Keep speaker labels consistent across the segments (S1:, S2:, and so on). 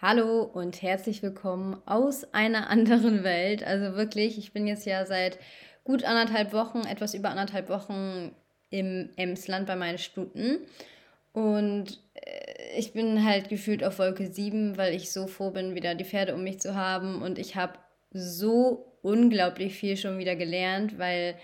S1: Hallo und herzlich willkommen aus einer anderen Welt. Also wirklich, ich bin jetzt ja seit gut anderthalb Wochen, etwas über anderthalb Wochen im Emsland bei meinen Stuten. Und äh, ich bin halt gefühlt auf Wolke 7, weil ich so froh bin, wieder die Pferde um mich zu haben. Und ich habe so unglaublich viel schon wieder gelernt, weil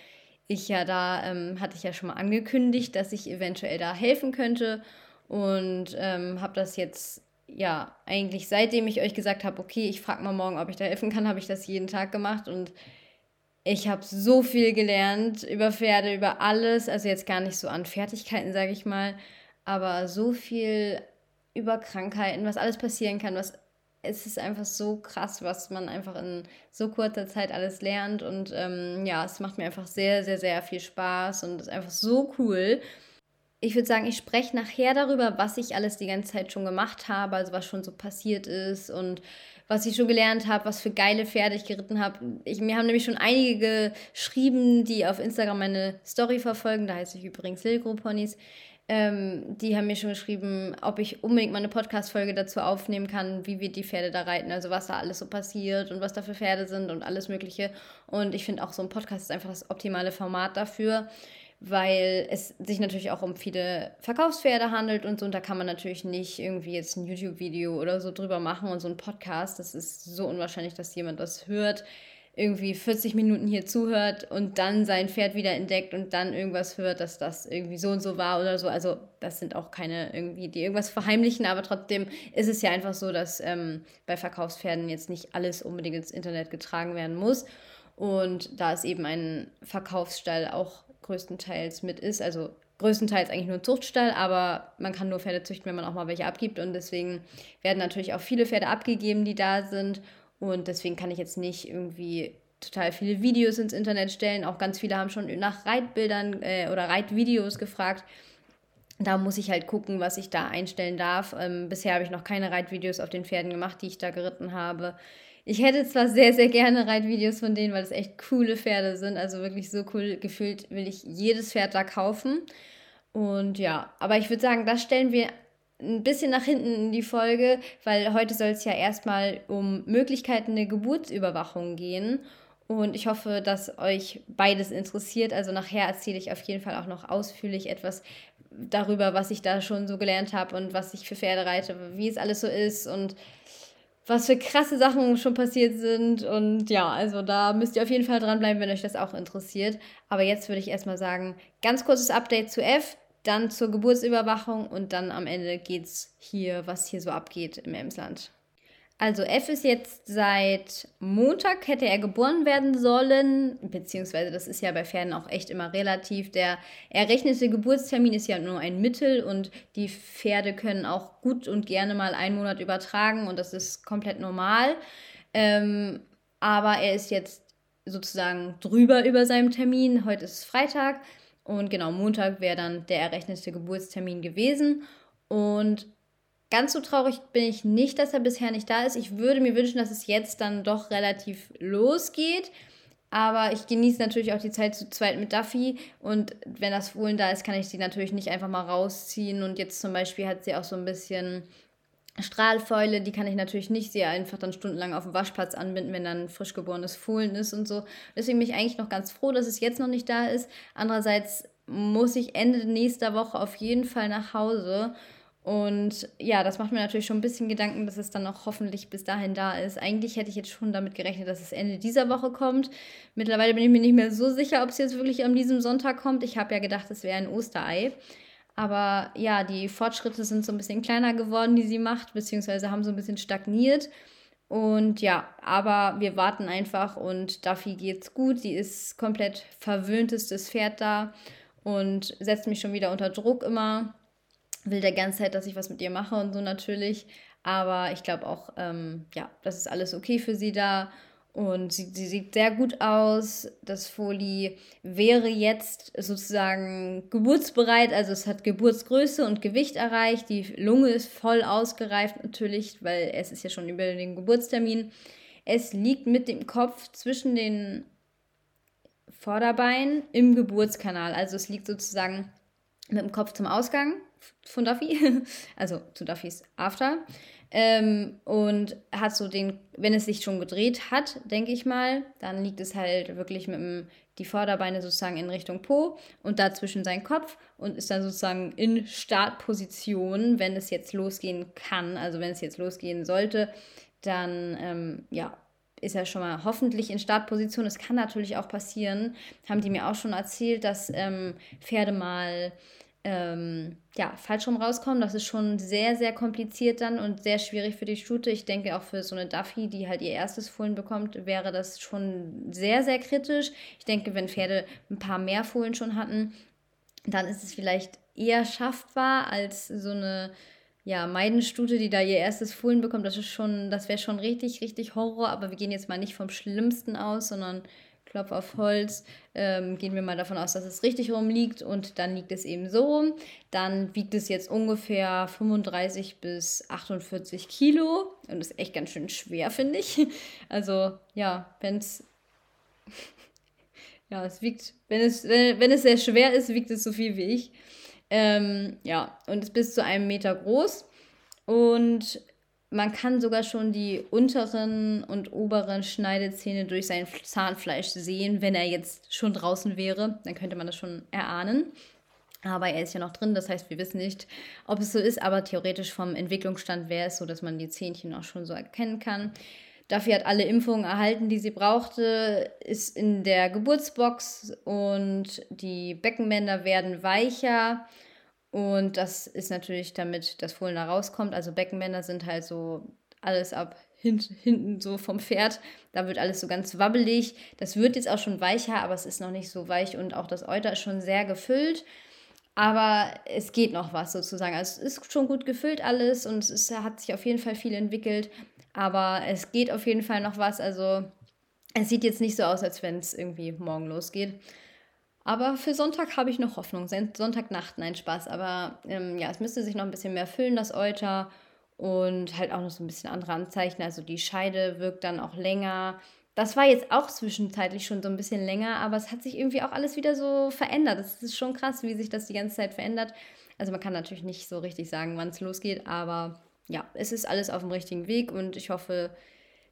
S1: ich ja da, ähm, hatte ich ja schon mal angekündigt, dass ich eventuell da helfen könnte. Und ähm, habe das jetzt ja, eigentlich seitdem ich euch gesagt habe, okay, ich frage mal morgen, ob ich da helfen kann, habe ich das jeden Tag gemacht und ich habe so viel gelernt über Pferde, über alles, also jetzt gar nicht so an Fertigkeiten, sage ich mal, aber so viel über Krankheiten, was alles passieren kann, was es ist einfach so krass, was man einfach in so kurzer Zeit alles lernt und ähm, ja, es macht mir einfach sehr, sehr, sehr viel Spaß und ist einfach so cool ich würde sagen, ich spreche nachher darüber, was ich alles die ganze Zeit schon gemacht habe, also was schon so passiert ist und was ich schon gelernt habe, was für geile Pferde ich geritten habe. Ich, mir haben nämlich schon einige geschrieben, die auf Instagram meine Story verfolgen, da heiße ich übrigens Lilgro Ponys. Ähm, die haben mir schon geschrieben, ob ich unbedingt mal eine Podcast-Folge dazu aufnehmen kann, wie wir die Pferde da reiten, also was da alles so passiert und was da für Pferde sind und alles Mögliche. Und ich finde auch so ein Podcast ist einfach das optimale Format dafür weil es sich natürlich auch um viele Verkaufspferde handelt und so. Und da kann man natürlich nicht irgendwie jetzt ein YouTube-Video oder so drüber machen und so ein Podcast. Das ist so unwahrscheinlich, dass jemand das hört, irgendwie 40 Minuten hier zuhört und dann sein Pferd wieder entdeckt und dann irgendwas hört, dass das irgendwie so und so war oder so. Also das sind auch keine irgendwie, die irgendwas verheimlichen, aber trotzdem ist es ja einfach so, dass ähm, bei Verkaufspferden jetzt nicht alles unbedingt ins Internet getragen werden muss. Und da ist eben ein Verkaufsstall auch größtenteils mit ist. Also größtenteils eigentlich nur ein Zuchtstall, aber man kann nur Pferde züchten, wenn man auch mal welche abgibt. Und deswegen werden natürlich auch viele Pferde abgegeben, die da sind. Und deswegen kann ich jetzt nicht irgendwie total viele Videos ins Internet stellen. Auch ganz viele haben schon nach Reitbildern äh, oder Reitvideos gefragt. Da muss ich halt gucken, was ich da einstellen darf. Ähm, bisher habe ich noch keine Reitvideos auf den Pferden gemacht, die ich da geritten habe. Ich hätte zwar sehr, sehr gerne Reitvideos von denen, weil es echt coole Pferde sind. Also wirklich so cool gefühlt will ich jedes Pferd da kaufen. Und ja, aber ich würde sagen, das stellen wir ein bisschen nach hinten in die Folge, weil heute soll es ja erstmal um Möglichkeiten der Geburtsüberwachung gehen. Und ich hoffe, dass euch beides interessiert. Also nachher erzähle ich auf jeden Fall auch noch ausführlich etwas darüber, was ich da schon so gelernt habe und was ich für Pferde reite, wie es alles so ist und was für krasse Sachen schon passiert sind. Und ja, also da müsst ihr auf jeden Fall dranbleiben, wenn euch das auch interessiert. Aber jetzt würde ich erstmal sagen, ganz kurzes Update zu F, dann zur Geburtsüberwachung und dann am Ende geht's hier, was hier so abgeht im Emsland. Also F ist jetzt seit Montag, hätte er geboren werden sollen, beziehungsweise das ist ja bei Pferden auch echt immer relativ. Der errechnete Geburtstermin ist ja nur ein Mittel und die Pferde können auch gut und gerne mal einen Monat übertragen und das ist komplett normal. Ähm, aber er ist jetzt sozusagen drüber über seinem Termin. Heute ist Freitag und genau Montag wäre dann der errechnete Geburtstermin gewesen. Und Ganz so traurig bin ich nicht, dass er bisher nicht da ist. Ich würde mir wünschen, dass es jetzt dann doch relativ losgeht. Aber ich genieße natürlich auch die Zeit zu zweit mit Duffy. Und wenn das Fohlen da ist, kann ich sie natürlich nicht einfach mal rausziehen. Und jetzt zum Beispiel hat sie auch so ein bisschen Strahlfäule. Die kann ich natürlich nicht sie einfach dann stundenlang auf dem Waschplatz anbinden, wenn dann frisch geborenes Fohlen ist und so. Deswegen bin ich eigentlich noch ganz froh, dass es jetzt noch nicht da ist. Andererseits muss ich Ende nächster Woche auf jeden Fall nach Hause. Und ja, das macht mir natürlich schon ein bisschen Gedanken, dass es dann auch hoffentlich bis dahin da ist. Eigentlich hätte ich jetzt schon damit gerechnet, dass es Ende dieser Woche kommt. Mittlerweile bin ich mir nicht mehr so sicher, ob es jetzt wirklich an diesem Sonntag kommt. Ich habe ja gedacht, es wäre ein Osterei. Aber ja, die Fortschritte sind so ein bisschen kleiner geworden, die sie macht, beziehungsweise haben so ein bisschen stagniert. Und ja, aber wir warten einfach und Duffy geht's gut. Sie ist komplett verwöhntestes Pferd da und setzt mich schon wieder unter Druck immer will der ganze Zeit, dass ich was mit ihr mache und so natürlich. Aber ich glaube auch, ähm, ja, das ist alles okay für sie da. Und sie, sie sieht sehr gut aus. Das Foli wäre jetzt sozusagen geburtsbereit. Also es hat Geburtsgröße und Gewicht erreicht. Die Lunge ist voll ausgereift natürlich, weil es ist ja schon über den Geburtstermin. Es liegt mit dem Kopf zwischen den Vorderbeinen im Geburtskanal. Also es liegt sozusagen mit dem Kopf zum Ausgang von Duffy, also zu Duffys After. Ähm, und hat so den, wenn es sich schon gedreht hat, denke ich mal, dann liegt es halt wirklich mit dem, die Vorderbeine sozusagen in Richtung Po und dazwischen sein Kopf und ist dann sozusagen in Startposition, wenn es jetzt losgehen kann, also wenn es jetzt losgehen sollte, dann ähm, ja, ist er schon mal hoffentlich in Startposition. Es kann natürlich auch passieren, haben die mir auch schon erzählt, dass ähm, Pferde mal ähm, ja, falsch rum rauskommen. Das ist schon sehr, sehr kompliziert dann und sehr schwierig für die Stute. Ich denke auch für so eine Duffy, die halt ihr erstes Fohlen bekommt, wäre das schon sehr, sehr kritisch. Ich denke, wenn Pferde ein paar mehr Fohlen schon hatten, dann ist es vielleicht eher schaffbar als so eine ja, Meidenstute, die da ihr erstes Fohlen bekommt, das ist schon, das wäre schon richtig, richtig Horror, aber wir gehen jetzt mal nicht vom Schlimmsten aus, sondern Klopf auf Holz, ähm, gehen wir mal davon aus, dass es richtig rumliegt und dann liegt es eben so rum. Dann wiegt es jetzt ungefähr 35 bis 48 Kilo und ist echt ganz schön schwer, finde ich. Also ja, wenn es ja, es wiegt, wenn es, wenn es sehr schwer ist, wiegt es so viel wie ich. Ähm, ja, und ist bis zu einem Meter groß. Und man kann sogar schon die unteren und oberen Schneidezähne durch sein Zahnfleisch sehen, wenn er jetzt schon draußen wäre. Dann könnte man das schon erahnen. Aber er ist ja noch drin, das heißt, wir wissen nicht, ob es so ist, aber theoretisch vom Entwicklungsstand wäre es so, dass man die Zähnchen auch schon so erkennen kann. Dafür hat alle Impfungen erhalten, die sie brauchte, ist in der Geburtsbox und die Beckenbänder werden weicher. Und das ist natürlich, damit das Fohlen da rauskommt. Also Beckenbänder sind halt so alles ab hint, hinten so vom Pferd. Da wird alles so ganz wabbelig. Das wird jetzt auch schon weicher, aber es ist noch nicht so weich und auch das Euter ist schon sehr gefüllt. Aber es geht noch was sozusagen. Also es ist schon gut gefüllt alles und es hat sich auf jeden Fall viel entwickelt. Aber es geht auf jeden Fall noch was. Also es sieht jetzt nicht so aus, als wenn es irgendwie morgen losgeht. Aber für Sonntag habe ich noch Hoffnung. Sonntagnacht, nein, Spaß. Aber ähm, ja, es müsste sich noch ein bisschen mehr füllen, das Euter. Und halt auch noch so ein bisschen andere Anzeichen. Also die Scheide wirkt dann auch länger. Das war jetzt auch zwischenzeitlich schon so ein bisschen länger, aber es hat sich irgendwie auch alles wieder so verändert. Es ist schon krass, wie sich das die ganze Zeit verändert. Also man kann natürlich nicht so richtig sagen, wann es losgeht, aber ja, es ist alles auf dem richtigen Weg und ich hoffe,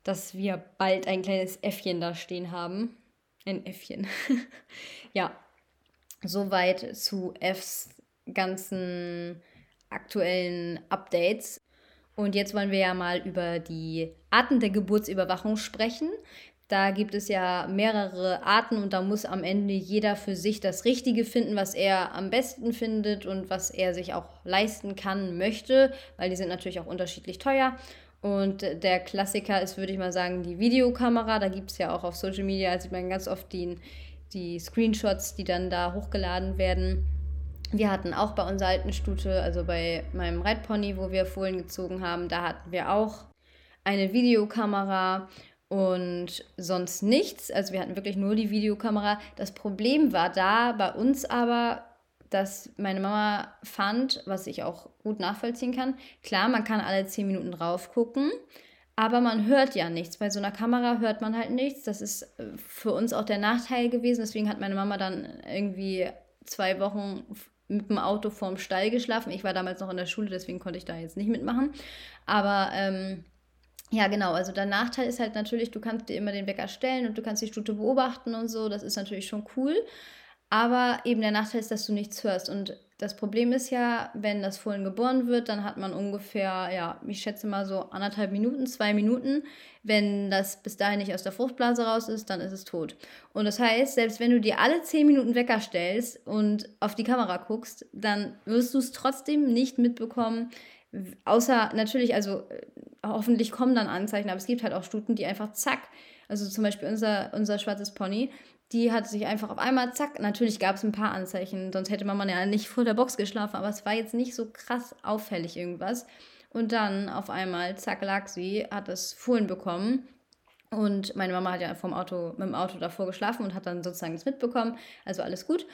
S1: dass wir bald ein kleines Äffchen da stehen haben. Ein Äffchen. ja, soweit zu Fs ganzen aktuellen Updates. Und jetzt wollen wir ja mal über die Arten der Geburtsüberwachung sprechen. Da gibt es ja mehrere Arten und da muss am Ende jeder für sich das Richtige finden, was er am besten findet und was er sich auch leisten kann, möchte, weil die sind natürlich auch unterschiedlich teuer. Und der Klassiker ist, würde ich mal sagen, die Videokamera. Da gibt es ja auch auf Social Media, sieht man ganz oft die, die Screenshots, die dann da hochgeladen werden. Wir hatten auch bei unserer alten Stute, also bei meinem Reitpony, wo wir Fohlen gezogen haben, da hatten wir auch eine Videokamera und sonst nichts. Also wir hatten wirklich nur die Videokamera. Das Problem war da bei uns aber, dass meine Mama fand, was ich auch gut nachvollziehen kann, klar, man kann alle zehn Minuten drauf gucken, aber man hört ja nichts. Bei so einer Kamera hört man halt nichts. Das ist äh, für uns auch der Nachteil gewesen. Deswegen hat meine Mama dann irgendwie zwei Wochen mit dem Auto vorm Stall geschlafen. Ich war damals noch in der Schule, deswegen konnte ich da jetzt nicht mitmachen. Aber ähm, ja, genau. Also der Nachteil ist halt natürlich, du kannst dir immer den Wecker stellen und du kannst die Stute beobachten und so. Das ist natürlich schon cool. Aber eben der Nachteil ist, dass du nichts hörst. Und das Problem ist ja, wenn das Fohlen geboren wird, dann hat man ungefähr, ja, ich schätze mal so anderthalb Minuten, zwei Minuten. Wenn das bis dahin nicht aus der Fruchtblase raus ist, dann ist es tot. Und das heißt, selbst wenn du dir alle zehn Minuten Wecker stellst und auf die Kamera guckst, dann wirst du es trotzdem nicht mitbekommen, Außer natürlich, also äh, hoffentlich kommen dann Anzeichen, aber es gibt halt auch Stuten, die einfach zack, also zum Beispiel unser, unser schwarzes Pony, die hat sich einfach auf einmal zack, natürlich gab es ein paar Anzeichen, sonst hätte Mama ja nicht vor der Box geschlafen, aber es war jetzt nicht so krass auffällig irgendwas. Und dann auf einmal, zack, lag sie, hat das Fohlen bekommen. Und meine Mama hat ja vom Auto, mit dem Auto davor geschlafen und hat dann sozusagen das mitbekommen. Also alles gut.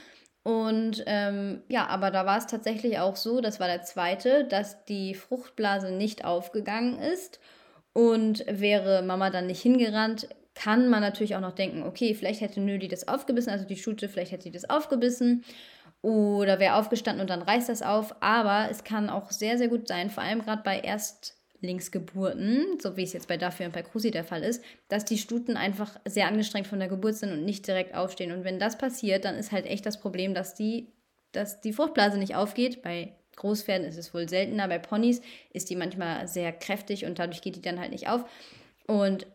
S1: Und ähm, ja, aber da war es tatsächlich auch so, das war der zweite, dass die Fruchtblase nicht aufgegangen ist. Und wäre Mama dann nicht hingerannt, kann man natürlich auch noch denken, okay, vielleicht hätte Nödi das aufgebissen, also die Schute, vielleicht hätte sie das aufgebissen. Oder wäre aufgestanden und dann reißt das auf. Aber es kann auch sehr, sehr gut sein, vor allem gerade bei erst Erstlingsgeburten, so wie es jetzt bei Duffy und bei Krusi der Fall ist, dass die Stuten einfach sehr angestrengt von der Geburt sind und nicht direkt aufstehen. Und wenn das passiert, dann ist halt echt das Problem, dass die, dass die Fruchtblase nicht aufgeht. Bei Großpferden ist es wohl seltener, bei Ponys ist die manchmal sehr kräftig und dadurch geht die dann halt nicht auf. Und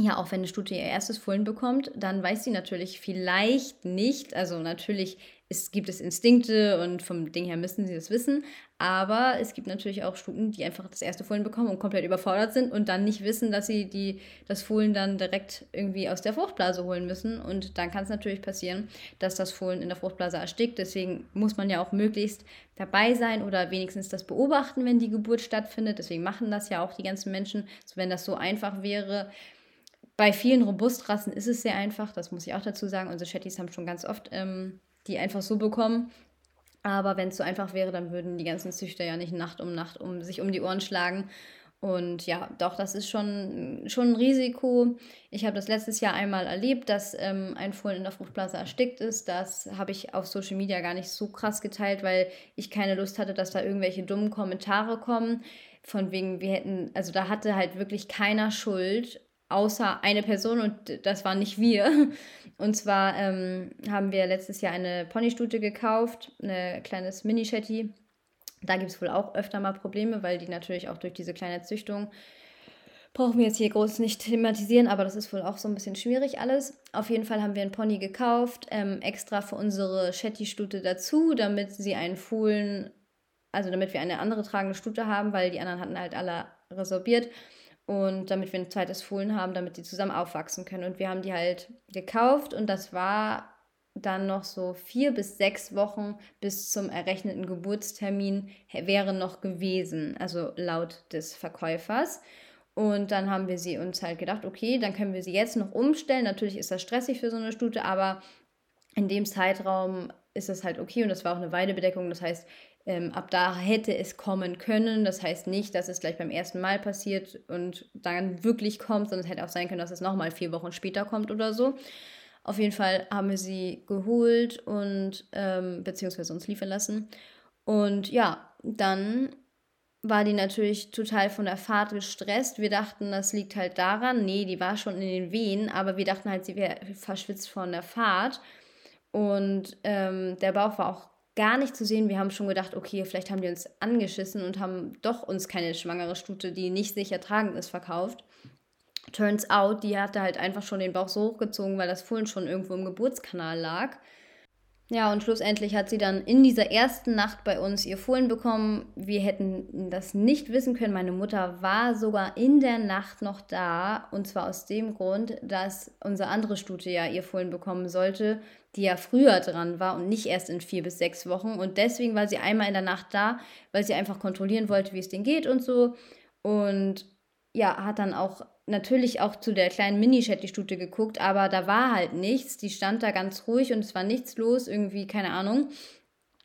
S1: ja, auch wenn eine Stute ihr erstes Fohlen bekommt, dann weiß sie natürlich vielleicht nicht, also natürlich es gibt es Instinkte und vom Ding her müssen sie das wissen, aber es gibt natürlich auch Stuten, die einfach das erste Fohlen bekommen und komplett überfordert sind und dann nicht wissen, dass sie die, das Fohlen dann direkt irgendwie aus der Fruchtblase holen müssen und dann kann es natürlich passieren, dass das Fohlen in der Fruchtblase erstickt. Deswegen muss man ja auch möglichst dabei sein oder wenigstens das beobachten, wenn die Geburt stattfindet. Deswegen machen das ja auch die ganzen Menschen, so wenn das so einfach wäre bei vielen Robustrassen ist es sehr einfach, das muss ich auch dazu sagen. Unsere Chattys haben schon ganz oft ähm, die einfach so bekommen. Aber wenn es so einfach wäre, dann würden die ganzen Züchter ja nicht Nacht um Nacht um sich um die Ohren schlagen. Und ja, doch, das ist schon, schon ein Risiko. Ich habe das letztes Jahr einmal erlebt, dass ähm, ein Fohlen in der Fruchtblase erstickt ist. Das habe ich auf Social Media gar nicht so krass geteilt, weil ich keine Lust hatte, dass da irgendwelche dummen Kommentare kommen. Von wegen, wir hätten, also da hatte halt wirklich keiner Schuld außer eine Person und das waren nicht wir. Und zwar ähm, haben wir letztes Jahr eine Ponystute gekauft, ein kleines Mini-Shetty. Da gibt es wohl auch öfter mal Probleme, weil die natürlich auch durch diese kleine Züchtung brauchen wir jetzt hier groß nicht thematisieren, aber das ist wohl auch so ein bisschen schwierig alles. Auf jeden Fall haben wir einen Pony gekauft, ähm, extra für unsere Shetty-Stute dazu, damit sie einen Fohlen, also damit wir eine andere tragende Stute haben, weil die anderen hatten halt alle resorbiert und damit wir ein zweites Fohlen haben, damit die zusammen aufwachsen können. Und wir haben die halt gekauft und das war dann noch so vier bis sechs Wochen bis zum errechneten Geburtstermin wären noch gewesen, also laut des Verkäufers. Und dann haben wir sie uns halt gedacht, okay, dann können wir sie jetzt noch umstellen. Natürlich ist das stressig für so eine Stute, aber in dem Zeitraum ist das halt okay und das war auch eine Weidebedeckung. Das heißt, ähm, ab da hätte es kommen können. Das heißt nicht, dass es gleich beim ersten Mal passiert und dann wirklich kommt, sondern es hätte auch sein können, dass es nochmal vier Wochen später kommt oder so. Auf jeden Fall haben wir sie geholt und ähm, beziehungsweise uns liefern lassen. Und ja, dann war die natürlich total von der Fahrt gestresst. Wir dachten, das liegt halt daran. Nee, die war schon in den Wehen, aber wir dachten halt, sie wäre verschwitzt von der Fahrt. Und ähm, der Bauch war auch gar nicht zu sehen. Wir haben schon gedacht, okay, vielleicht haben die uns angeschissen und haben doch uns keine schwangere Stute, die nicht sicher tragend ist, verkauft. Turns out, die hatte halt einfach schon den Bauch so hochgezogen, weil das Fohlen schon irgendwo im Geburtskanal lag. Ja, und schlussendlich hat sie dann in dieser ersten Nacht bei uns ihr Fohlen bekommen. Wir hätten das nicht wissen können. Meine Mutter war sogar in der Nacht noch da. Und zwar aus dem Grund, dass unsere andere Stute ja ihr Fohlen bekommen sollte, die ja früher dran war und nicht erst in vier bis sechs Wochen. Und deswegen war sie einmal in der Nacht da, weil sie einfach kontrollieren wollte, wie es denen geht und so. Und ja, hat dann auch natürlich auch zu der kleinen Mini-Shetty-Stute geguckt, aber da war halt nichts. Die stand da ganz ruhig und es war nichts los, irgendwie, keine Ahnung.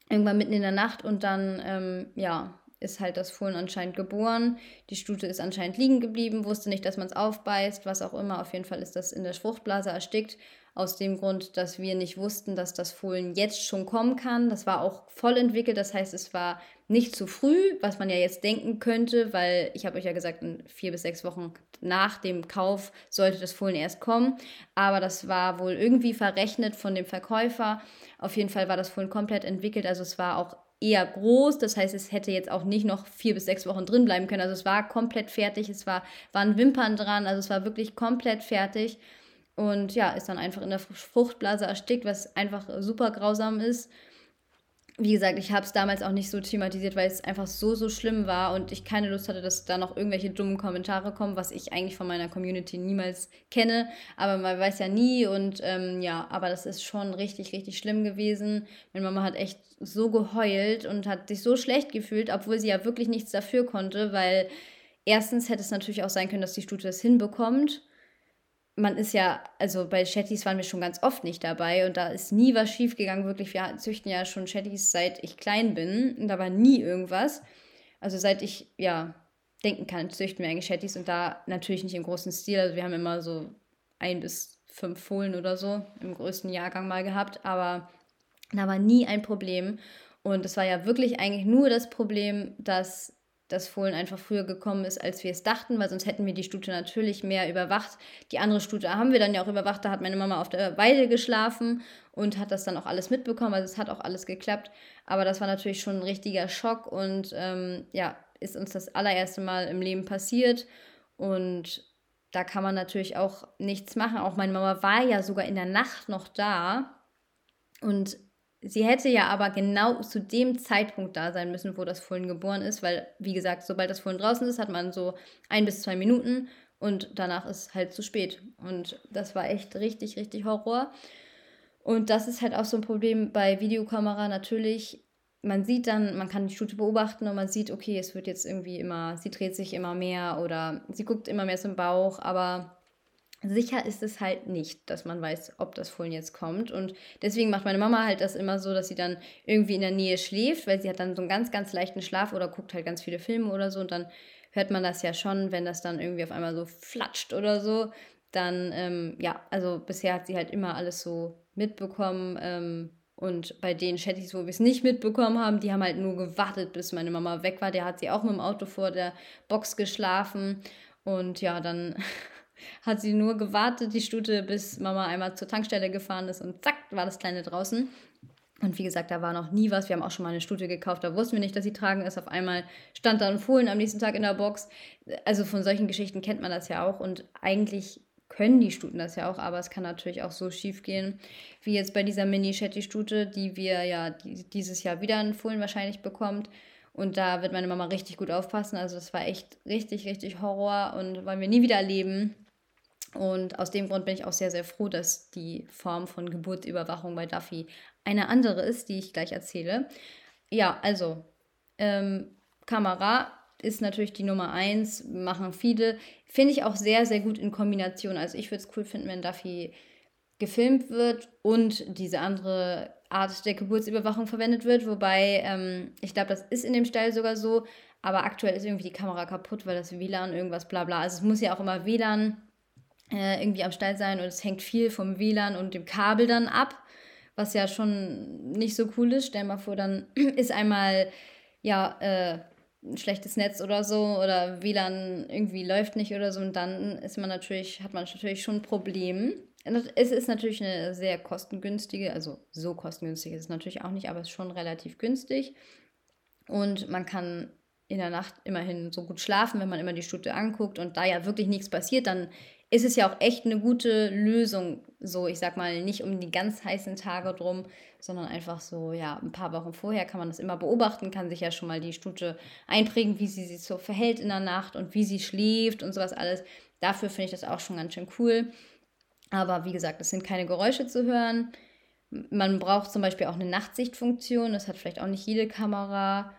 S1: Irgendwann mitten in der Nacht und dann, ähm, ja, ist halt das Fohlen anscheinend geboren. Die Stute ist anscheinend liegen geblieben, wusste nicht, dass man es aufbeißt, was auch immer. Auf jeden Fall ist das in der Fruchtblase erstickt aus dem Grund, dass wir nicht wussten, dass das Fohlen jetzt schon kommen kann. Das war auch voll entwickelt, das heißt, es war nicht zu früh, was man ja jetzt denken könnte, weil ich habe euch ja gesagt, in vier bis sechs Wochen nach dem Kauf sollte das Fohlen erst kommen. Aber das war wohl irgendwie verrechnet von dem Verkäufer. Auf jeden Fall war das Fohlen komplett entwickelt, also es war auch eher groß. Das heißt, es hätte jetzt auch nicht noch vier bis sechs Wochen drin bleiben können. Also es war komplett fertig. Es war, waren Wimpern dran. Also es war wirklich komplett fertig. Und ja, ist dann einfach in der Fruchtblase erstickt, was einfach super grausam ist. Wie gesagt, ich habe es damals auch nicht so thematisiert, weil es einfach so, so schlimm war und ich keine Lust hatte, dass da noch irgendwelche dummen Kommentare kommen, was ich eigentlich von meiner Community niemals kenne. Aber man weiß ja nie und ähm, ja, aber das ist schon richtig, richtig schlimm gewesen. Meine Mama hat echt so geheult und hat sich so schlecht gefühlt, obwohl sie ja wirklich nichts dafür konnte, weil erstens hätte es natürlich auch sein können, dass die Stute das hinbekommt man ist ja, also bei Chattys waren wir schon ganz oft nicht dabei und da ist nie was schiefgegangen, wirklich. Wir züchten ja schon Chattys seit ich klein bin und da war nie irgendwas. Also seit ich, ja, denken kann, züchten wir eigentlich Chattys und da natürlich nicht im großen Stil. Also wir haben immer so ein bis fünf Fohlen oder so im größten Jahrgang mal gehabt, aber da war nie ein Problem. Und es war ja wirklich eigentlich nur das Problem, dass das Fohlen einfach früher gekommen ist, als wir es dachten, weil sonst hätten wir die Stute natürlich mehr überwacht. Die andere Stute haben wir dann ja auch überwacht, da hat meine Mama auf der Weide geschlafen und hat das dann auch alles mitbekommen, also es hat auch alles geklappt. Aber das war natürlich schon ein richtiger Schock und ähm, ja, ist uns das allererste Mal im Leben passiert und da kann man natürlich auch nichts machen. Auch meine Mama war ja sogar in der Nacht noch da und Sie hätte ja aber genau zu dem Zeitpunkt da sein müssen, wo das Fohlen geboren ist, weil, wie gesagt, sobald das Fohlen draußen ist, hat man so ein bis zwei Minuten und danach ist halt zu spät. Und das war echt richtig, richtig Horror. Und das ist halt auch so ein Problem bei Videokamera natürlich. Man sieht dann, man kann die Stute beobachten und man sieht, okay, es wird jetzt irgendwie immer, sie dreht sich immer mehr oder sie guckt immer mehr zum Bauch, aber Sicher ist es halt nicht, dass man weiß, ob das Fohlen jetzt kommt. Und deswegen macht meine Mama halt das immer so, dass sie dann irgendwie in der Nähe schläft, weil sie hat dann so einen ganz, ganz leichten Schlaf oder guckt halt ganz viele Filme oder so. Und dann hört man das ja schon, wenn das dann irgendwie auf einmal so flatscht oder so. Dann, ähm, ja, also bisher hat sie halt immer alles so mitbekommen. Ähm, und bei den Chattys, wo wir es nicht mitbekommen haben, die haben halt nur gewartet, bis meine Mama weg war. Der hat sie auch mit dem Auto vor der Box geschlafen. Und ja, dann hat sie nur gewartet, die Stute, bis Mama einmal zur Tankstelle gefahren ist und zack, war das Kleine draußen. Und wie gesagt, da war noch nie was. Wir haben auch schon mal eine Stute gekauft, da wussten wir nicht, dass sie tragen ist. Auf einmal stand da ein Fohlen am nächsten Tag in der Box. Also von solchen Geschichten kennt man das ja auch. Und eigentlich können die Stuten das ja auch, aber es kann natürlich auch so schief gehen, wie jetzt bei dieser Mini-Shetty-Stute, die wir ja dieses Jahr wieder ein Fohlen wahrscheinlich bekommt. Und da wird meine Mama richtig gut aufpassen. Also das war echt richtig, richtig Horror und wollen wir nie wieder erleben. Und aus dem Grund bin ich auch sehr, sehr froh, dass die Form von Geburtsüberwachung bei Duffy eine andere ist, die ich gleich erzähle. Ja, also ähm, Kamera ist natürlich die Nummer eins, machen viele. Finde ich auch sehr, sehr gut in Kombination. Also ich würde es cool finden, wenn Duffy gefilmt wird und diese andere Art der Geburtsüberwachung verwendet wird. Wobei, ähm, ich glaube, das ist in dem Stall sogar so. Aber aktuell ist irgendwie die Kamera kaputt, weil das WLAN irgendwas bla bla. Also es muss ja auch immer WLAN äh, irgendwie am Stall sein und es hängt viel vom WLAN und dem Kabel dann ab, was ja schon nicht so cool ist. Stell mal vor, dann ist einmal ja äh, ein schlechtes Netz oder so oder WLAN irgendwie läuft nicht oder so und dann ist man natürlich, hat man natürlich schon ein Problem. Es ist natürlich eine sehr kostengünstige, also so kostengünstig ist es natürlich auch nicht, aber es ist schon relativ günstig. Und man kann in der Nacht immerhin so gut schlafen, wenn man immer die Stute anguckt und da ja wirklich nichts passiert, dann ist es ja auch echt eine gute Lösung. So, ich sag mal, nicht um die ganz heißen Tage drum, sondern einfach so, ja, ein paar Wochen vorher kann man das immer beobachten, kann sich ja schon mal die Stute einprägen, wie sie sich so verhält in der Nacht und wie sie schläft und sowas alles. Dafür finde ich das auch schon ganz schön cool. Aber wie gesagt, es sind keine Geräusche zu hören. Man braucht zum Beispiel auch eine Nachtsichtfunktion. Das hat vielleicht auch nicht jede Kamera.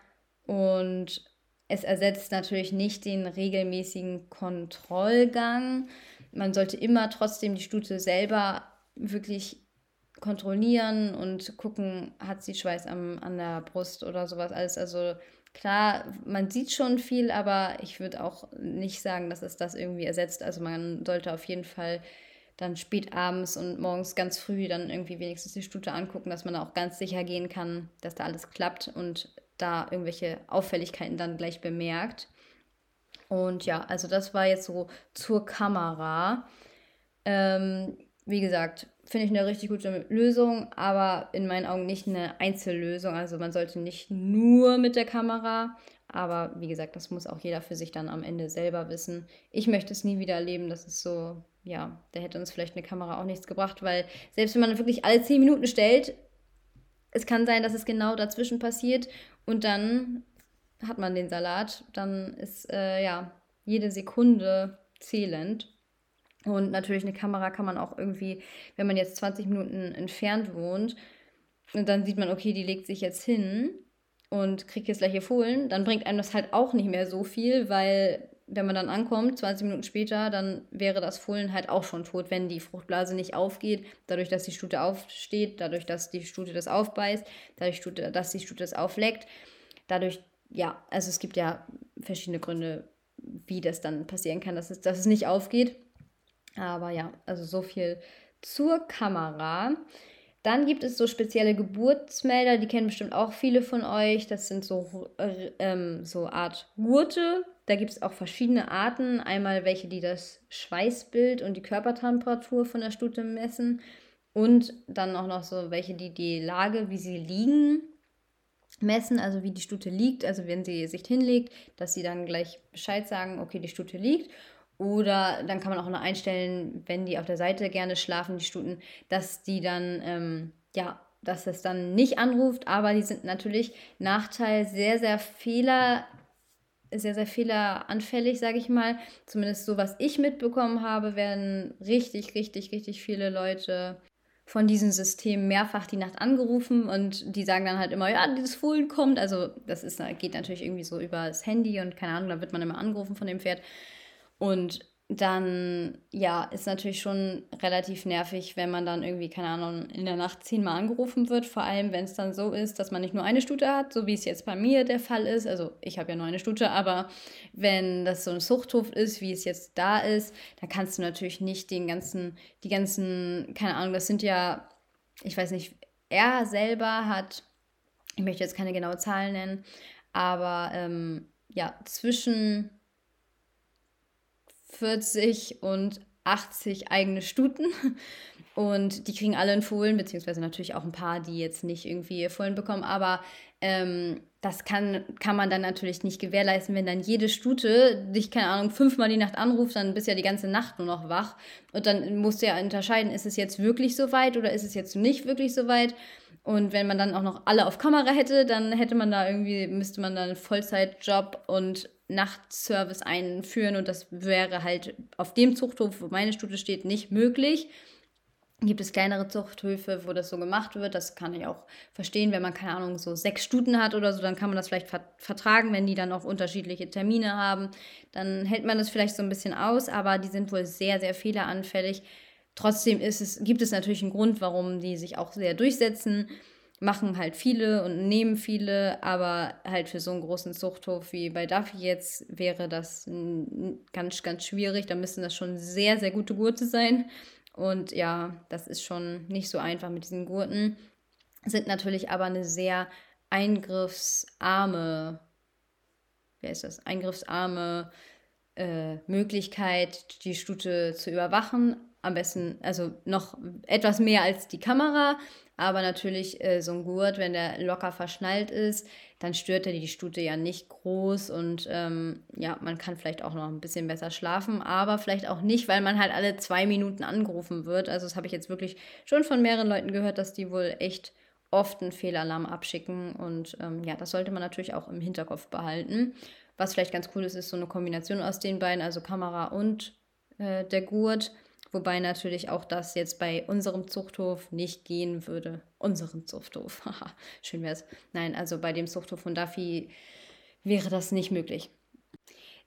S1: Und es ersetzt natürlich nicht den regelmäßigen Kontrollgang man sollte immer trotzdem die Stute selber wirklich kontrollieren und gucken, hat sie Schweiß am, an der Brust oder sowas alles. Also klar, man sieht schon viel, aber ich würde auch nicht sagen, dass es das irgendwie ersetzt. Also man sollte auf jeden Fall dann spät abends und morgens ganz früh dann irgendwie wenigstens die Stute angucken, dass man da auch ganz sicher gehen kann, dass da alles klappt und da irgendwelche Auffälligkeiten dann gleich bemerkt. Und ja, also das war jetzt so zur Kamera. Ähm, wie gesagt, finde ich eine richtig gute Lösung, aber in meinen Augen nicht eine Einzellösung. Also man sollte nicht nur mit der Kamera, aber wie gesagt, das muss auch jeder für sich dann am Ende selber wissen. Ich möchte es nie wieder erleben, das ist so, ja, da hätte uns vielleicht eine Kamera auch nichts gebracht, weil selbst wenn man wirklich alle zehn Minuten stellt, es kann sein, dass es genau dazwischen passiert und dann hat man den Salat, dann ist äh, ja jede Sekunde zählend. Und natürlich eine Kamera kann man auch irgendwie, wenn man jetzt 20 Minuten entfernt wohnt, und dann sieht man, okay, die legt sich jetzt hin und kriegt jetzt gleich ihr Fohlen, dann bringt einem das halt auch nicht mehr so viel, weil wenn man dann ankommt, 20 Minuten später, dann wäre das Fohlen halt auch schon tot, wenn die Fruchtblase nicht aufgeht, dadurch, dass die Stute aufsteht, dadurch, dass die Stute das aufbeißt, dadurch, dass die Stute das aufleckt, dadurch, ja, also es gibt ja verschiedene Gründe, wie das dann passieren kann, dass es, dass es nicht aufgeht. Aber ja, also so viel zur Kamera. Dann gibt es so spezielle Geburtsmelder, die kennen bestimmt auch viele von euch. Das sind so, äh, ähm, so Art Gurte. Da gibt es auch verschiedene Arten. Einmal welche, die das Schweißbild und die Körpertemperatur von der Stute messen. Und dann auch noch so welche, die die Lage, wie sie liegen, messen, also wie die Stute liegt, also wenn sie sich hinlegt, dass sie dann gleich Bescheid sagen, okay, die Stute liegt. Oder dann kann man auch noch einstellen, wenn die auf der Seite gerne schlafen, die Stuten, dass die dann, ähm, ja, dass es dann nicht anruft, aber die sind natürlich Nachteil sehr, sehr Fehler, sehr, sehr fehleranfällig, sage ich mal. Zumindest so, was ich mitbekommen habe, werden richtig, richtig, richtig viele Leute von diesem System mehrfach die Nacht angerufen und die sagen dann halt immer, ja, dieses Fohlen kommt. Also das ist, geht natürlich irgendwie so über das Handy und keine Ahnung, da wird man immer angerufen von dem Pferd. Und dann, ja, ist natürlich schon relativ nervig, wenn man dann irgendwie, keine Ahnung, in der Nacht zehnmal angerufen wird. Vor allem, wenn es dann so ist, dass man nicht nur eine Stute hat, so wie es jetzt bei mir der Fall ist. Also ich habe ja nur eine Stute, aber wenn das so ein Zuchthof ist, wie es jetzt da ist, dann kannst du natürlich nicht den ganzen, die ganzen, keine Ahnung, das sind ja, ich weiß nicht, er selber hat, ich möchte jetzt keine genaue Zahlen nennen, aber ähm, ja, zwischen 40 und 80 eigene Stuten. Und die kriegen alle einen Fohlen, beziehungsweise natürlich auch ein paar, die jetzt nicht irgendwie Fohlen bekommen. Aber ähm, das kann, kann man dann natürlich nicht gewährleisten, wenn dann jede Stute dich, keine Ahnung, fünfmal die Nacht anruft, dann bist du ja die ganze Nacht nur noch wach. Und dann musst du ja unterscheiden, ist es jetzt wirklich so weit oder ist es jetzt nicht wirklich so weit. Und wenn man dann auch noch alle auf Kamera hätte, dann hätte man da irgendwie, müsste man da einen Vollzeitjob und Nachtservice einführen und das wäre halt auf dem Zuchthof, wo meine Stute steht, nicht möglich. Gibt es kleinere Zuchthöfe, wo das so gemacht wird? Das kann ich auch verstehen. Wenn man, keine Ahnung, so sechs Stuten hat oder so, dann kann man das vielleicht vertragen, wenn die dann auch unterschiedliche Termine haben. Dann hält man das vielleicht so ein bisschen aus, aber die sind wohl sehr, sehr fehleranfällig. Trotzdem ist es, gibt es natürlich einen Grund, warum die sich auch sehr durchsetzen machen halt viele und nehmen viele, aber halt für so einen großen Zuchthof wie bei Duffy jetzt wäre das ganz, ganz schwierig. Da müssen das schon sehr, sehr gute Gurte sein. Und ja, das ist schon nicht so einfach mit diesen Gurten. Sind natürlich aber eine sehr eingriffsarme, wer ist das? Eingriffsarme äh, Möglichkeit, die Stute zu überwachen. Am besten, also noch etwas mehr als die Kamera, aber natürlich äh, so ein Gurt, wenn der locker verschnallt ist, dann stört er die Stute ja nicht groß und ähm, ja, man kann vielleicht auch noch ein bisschen besser schlafen, aber vielleicht auch nicht, weil man halt alle zwei Minuten angerufen wird. Also das habe ich jetzt wirklich schon von mehreren Leuten gehört, dass die wohl echt oft einen Fehlalarm abschicken und ähm, ja, das sollte man natürlich auch im Hinterkopf behalten. Was vielleicht ganz cool ist, ist so eine Kombination aus den beiden, also Kamera und äh, der Gurt Wobei natürlich auch das jetzt bei unserem Zuchthof nicht gehen würde. Unseren Zuchthof. Haha, schön wäre es. Nein, also bei dem Zuchthof von Duffy wäre das nicht möglich.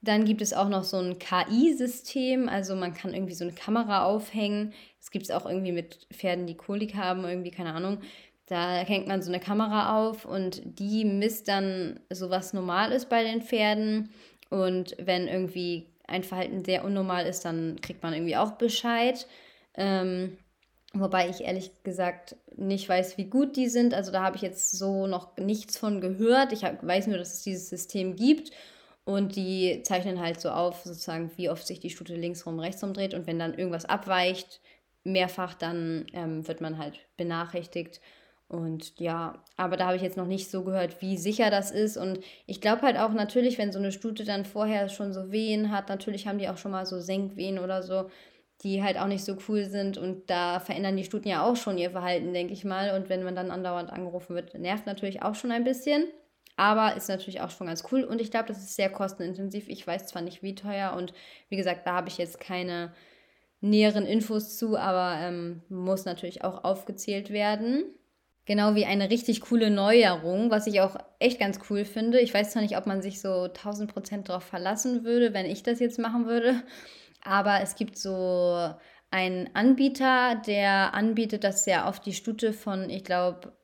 S1: Dann gibt es auch noch so ein KI-System, also man kann irgendwie so eine Kamera aufhängen. Es gibt es auch irgendwie mit Pferden, die Kolik haben, irgendwie, keine Ahnung. Da hängt man so eine Kamera auf und die misst dann so, was normal ist bei den Pferden. Und wenn irgendwie ein Verhalten sehr unnormal ist, dann kriegt man irgendwie auch Bescheid. Ähm, wobei ich ehrlich gesagt nicht weiß, wie gut die sind. Also da habe ich jetzt so noch nichts von gehört. Ich hab, weiß nur, dass es dieses System gibt. Und die zeichnen halt so auf, sozusagen, wie oft sich die Stute linksrum, rechtsrum dreht. Und wenn dann irgendwas abweicht, mehrfach, dann ähm, wird man halt benachrichtigt. Und ja, aber da habe ich jetzt noch nicht so gehört, wie sicher das ist. Und ich glaube halt auch natürlich, wenn so eine Stute dann vorher schon so Wehen hat, natürlich haben die auch schon mal so Senkwehen oder so, die halt auch nicht so cool sind. Und da verändern die Stuten ja auch schon ihr Verhalten, denke ich mal. Und wenn man dann andauernd angerufen wird, nervt natürlich auch schon ein bisschen. Aber ist natürlich auch schon ganz cool. Und ich glaube, das ist sehr kostenintensiv. Ich weiß zwar nicht, wie teuer. Und wie gesagt, da habe ich jetzt keine näheren Infos zu, aber ähm, muss natürlich auch aufgezählt werden. Genau wie eine richtig coole Neuerung, was ich auch echt ganz cool finde. Ich weiß zwar nicht, ob man sich so 1000 Prozent darauf verlassen würde, wenn ich das jetzt machen würde, aber es gibt so einen Anbieter, der anbietet, dass er auf die Stute von, ich glaube,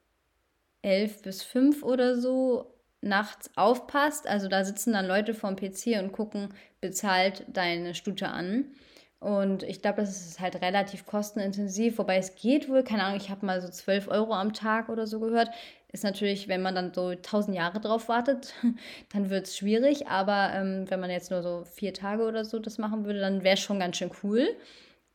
S1: 11 bis 5 oder so nachts aufpasst. Also da sitzen dann Leute vorm PC und gucken bezahlt deine Stute an. Und ich glaube, das ist halt relativ kostenintensiv, wobei es geht wohl, keine Ahnung, ich habe mal so 12 Euro am Tag oder so gehört. Ist natürlich, wenn man dann so 1000 Jahre drauf wartet, dann wird es schwierig. Aber ähm, wenn man jetzt nur so vier Tage oder so das machen würde, dann wäre es schon ganz schön cool.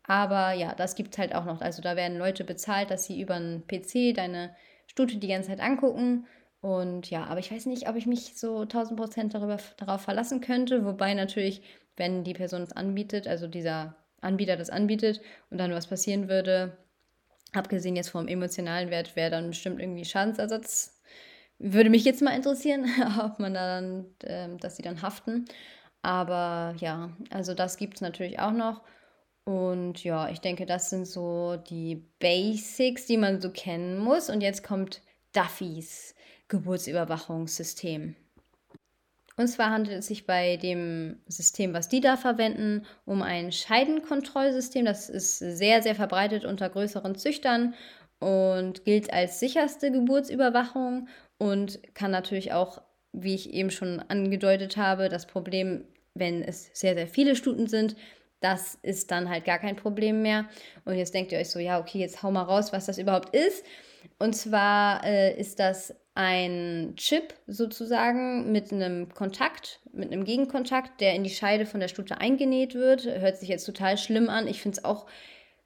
S1: Aber ja, das gibt es halt auch noch. Also da werden Leute bezahlt, dass sie über einen PC deine Stute die ganze Zeit angucken. Und ja, aber ich weiß nicht, ob ich mich so 1000 Prozent darauf verlassen könnte. Wobei natürlich, wenn die Person es anbietet, also dieser Anbieter das anbietet und dann was passieren würde, abgesehen jetzt vom emotionalen Wert, wäre dann bestimmt irgendwie Schadensersatz. Würde mich jetzt mal interessieren, ob man da dann, äh, dass sie dann haften. Aber ja, also das gibt es natürlich auch noch. Und ja, ich denke, das sind so die Basics, die man so kennen muss. Und jetzt kommt Duffys Geburtsüberwachungssystem. Und zwar handelt es sich bei dem System, was die da verwenden, um ein Scheidenkontrollsystem. Das ist sehr, sehr verbreitet unter größeren Züchtern und gilt als sicherste Geburtsüberwachung und kann natürlich auch, wie ich eben schon angedeutet habe, das Problem, wenn es sehr, sehr viele Stuten sind, das ist dann halt gar kein Problem mehr. Und jetzt denkt ihr euch so, ja, okay, jetzt hau mal raus, was das überhaupt ist. Und zwar äh, ist das ein Chip sozusagen mit einem Kontakt, mit einem Gegenkontakt, der in die Scheide von der Stute eingenäht wird. Hört sich jetzt total schlimm an. Ich finde es auch,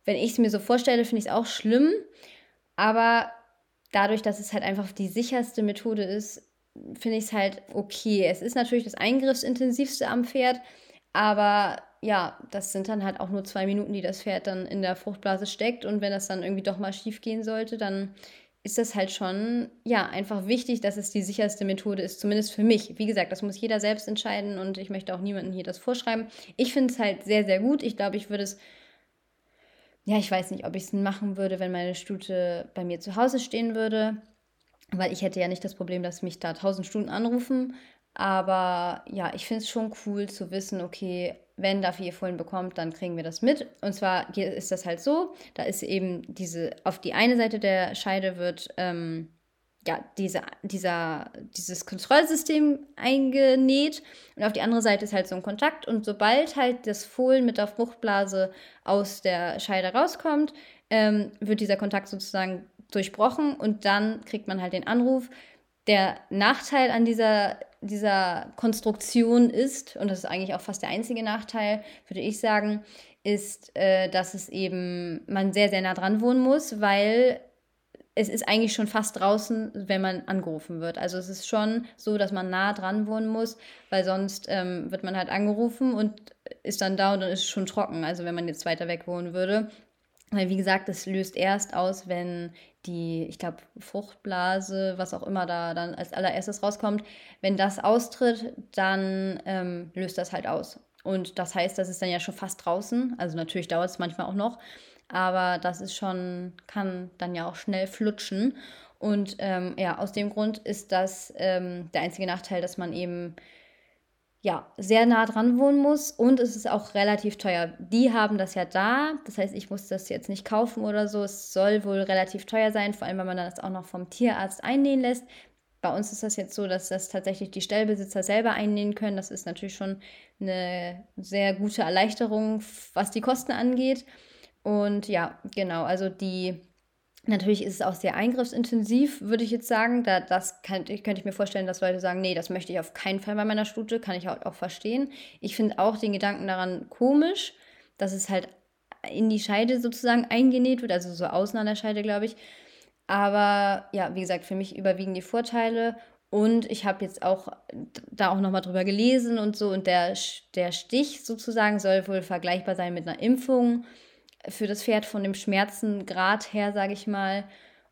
S1: wenn ich es mir so vorstelle, finde ich es auch schlimm. Aber dadurch, dass es halt einfach die sicherste Methode ist, finde ich es halt okay. Es ist natürlich das eingriffsintensivste am Pferd, aber ja, das sind dann halt auch nur zwei Minuten, die das Pferd dann in der Fruchtblase steckt. Und wenn das dann irgendwie doch mal schief gehen sollte, dann ist das halt schon, ja, einfach wichtig, dass es die sicherste Methode ist, zumindest für mich. Wie gesagt, das muss jeder selbst entscheiden und ich möchte auch niemandem hier das vorschreiben. Ich finde es halt sehr, sehr gut. Ich glaube, ich würde es, ja, ich weiß nicht, ob ich es machen würde, wenn meine Stute bei mir zu Hause stehen würde, weil ich hätte ja nicht das Problem, dass mich da tausend Stunden anrufen. Aber ja, ich finde es schon cool zu wissen, okay, wenn dafür ihr Fohlen bekommt, dann kriegen wir das mit. Und zwar ist das halt so, da ist eben diese, auf die eine Seite der Scheide wird ähm, ja, diese, dieser, dieses Kontrollsystem eingenäht und auf die andere Seite ist halt so ein Kontakt und sobald halt das Fohlen mit der Fruchtblase aus der Scheide rauskommt, ähm, wird dieser Kontakt sozusagen durchbrochen und dann kriegt man halt den Anruf. Der Nachteil an dieser dieser Konstruktion ist, und das ist eigentlich auch fast der einzige Nachteil, würde ich sagen, ist, äh, dass es eben man sehr, sehr nah dran wohnen muss, weil es ist eigentlich schon fast draußen, wenn man angerufen wird. Also es ist schon so, dass man nah dran wohnen muss, weil sonst ähm, wird man halt angerufen und ist dann da und dann ist es schon trocken. Also wenn man jetzt weiter weg wohnen würde. Weil wie gesagt, es löst erst aus, wenn die, ich glaube, Fruchtblase, was auch immer da dann als allererstes rauskommt, wenn das austritt, dann ähm, löst das halt aus. Und das heißt, das ist dann ja schon fast draußen. Also natürlich dauert es manchmal auch noch, aber das ist schon, kann dann ja auch schnell flutschen. Und ähm, ja, aus dem Grund ist das ähm, der einzige Nachteil, dass man eben ja, sehr nah dran wohnen muss und es ist auch relativ teuer. Die haben das ja da, das heißt, ich muss das jetzt nicht kaufen oder so. Es soll wohl relativ teuer sein, vor allem, wenn man das auch noch vom Tierarzt einnähen lässt. Bei uns ist das jetzt so, dass das tatsächlich die Stellbesitzer selber einnähen können. Das ist natürlich schon eine sehr gute Erleichterung, was die Kosten angeht. Und ja, genau, also die Natürlich ist es auch sehr eingriffsintensiv, würde ich jetzt sagen. Da, das kann, könnte ich mir vorstellen, dass Leute sagen, nee, das möchte ich auf keinen Fall bei meiner Stute, kann ich auch, auch verstehen. Ich finde auch den Gedanken daran komisch, dass es halt in die Scheide sozusagen eingenäht wird, also so außen an der Scheide, glaube ich. Aber ja, wie gesagt, für mich überwiegen die Vorteile. Und ich habe jetzt auch da auch nochmal drüber gelesen und so. Und der, der Stich sozusagen soll wohl vergleichbar sein mit einer Impfung für das Pferd von dem Schmerzengrad her, sage ich mal.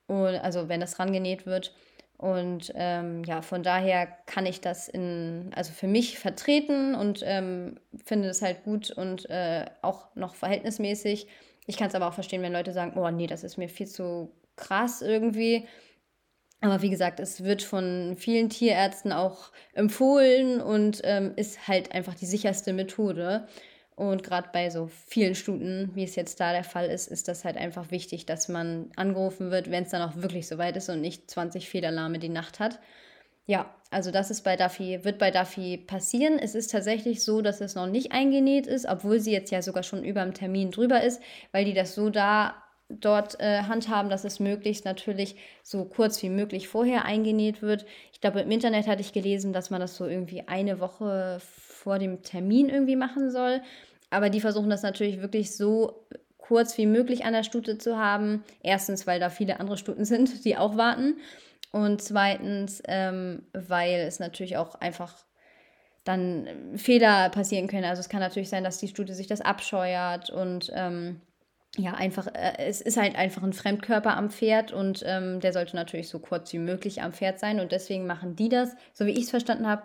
S1: Und, also wenn das rangenäht wird. Und ähm, ja, von daher kann ich das in, also für mich vertreten und ähm, finde das halt gut und äh, auch noch verhältnismäßig. Ich kann es aber auch verstehen, wenn Leute sagen, oh nee, das ist mir viel zu krass irgendwie. Aber wie gesagt, es wird von vielen Tierärzten auch empfohlen und ähm, ist halt einfach die sicherste Methode. Und gerade bei so vielen Stuten, wie es jetzt da der Fall ist, ist das halt einfach wichtig, dass man angerufen wird, wenn es dann auch wirklich so weit ist und nicht 20 Fehlalarme die Nacht hat. ja, also das ist bei Duffy, wird bei Duffy passieren. Es ist tatsächlich so, dass es noch nicht eingenäht ist, obwohl sie jetzt ja sogar schon über dem Termin drüber ist, weil die das so da dort äh, handhaben, dass es möglichst natürlich so kurz wie möglich vorher eingenäht wird. Ich glaube, im Internet hatte ich gelesen, dass man das so irgendwie eine Woche vor dem Termin irgendwie machen soll. Aber die versuchen das natürlich wirklich so kurz wie möglich an der Stute zu haben. Erstens, weil da viele andere Stuten sind, die auch warten. Und zweitens, ähm, weil es natürlich auch einfach dann Fehler passieren können. Also es kann natürlich sein, dass die Stute sich das abscheuert und ähm, ja, einfach, äh, es ist halt einfach ein Fremdkörper am Pferd und ähm, der sollte natürlich so kurz wie möglich am Pferd sein und deswegen machen die das, so wie ich es verstanden habe,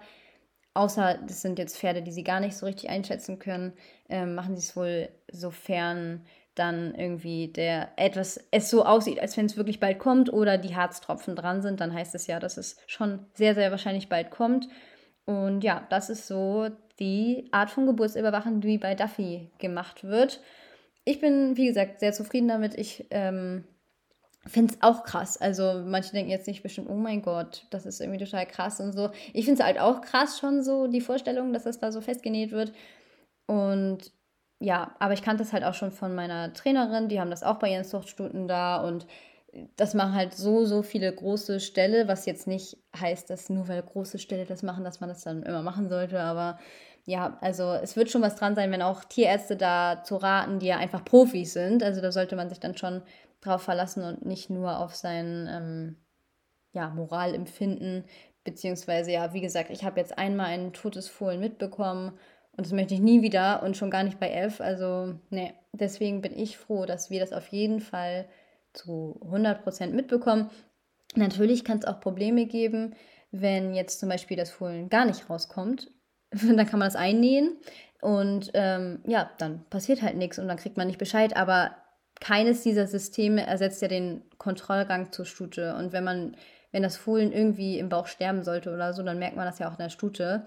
S1: außer das sind jetzt Pferde, die sie gar nicht so richtig einschätzen können, ähm, machen sie es wohl sofern dann irgendwie der etwas es so aussieht, als wenn es wirklich bald kommt oder die Harztropfen dran sind, dann heißt es ja, dass es schon sehr, sehr wahrscheinlich bald kommt. Und ja, das ist so die Art von Geburtsüberwachung, die bei Duffy gemacht wird ich bin, wie gesagt, sehr zufrieden damit. Ich ähm, finde es auch krass. Also manche denken jetzt nicht bestimmt, oh mein Gott, das ist irgendwie total krass und so. Ich finde es halt auch krass schon so, die Vorstellung, dass das da so festgenäht wird. Und ja, aber ich kannte das halt auch schon von meiner Trainerin, die haben das auch bei ihren Zuchtstunden da und das machen halt so, so viele große Ställe, was jetzt nicht heißt, dass nur weil große Ställe das machen, dass man das dann immer machen sollte, aber ja, also es wird schon was dran sein, wenn auch Tierärzte da zu raten, die ja einfach Profis sind. Also da sollte man sich dann schon drauf verlassen und nicht nur auf sein ähm, ja, Moralempfinden. Beziehungsweise, ja, wie gesagt, ich habe jetzt einmal ein totes Fohlen mitbekommen und das möchte ich nie wieder und schon gar nicht bei elf. Also, ne, deswegen bin ich froh, dass wir das auf jeden Fall zu 100% mitbekommen. Natürlich kann es auch Probleme geben, wenn jetzt zum Beispiel das Fohlen gar nicht rauskommt dann kann man das einnähen und ähm, ja, dann passiert halt nichts und dann kriegt man nicht Bescheid. Aber keines dieser Systeme ersetzt ja den Kontrollgang zur Stute. Und wenn man, wenn das Fohlen irgendwie im Bauch sterben sollte oder so, dann merkt man das ja auch in der Stute.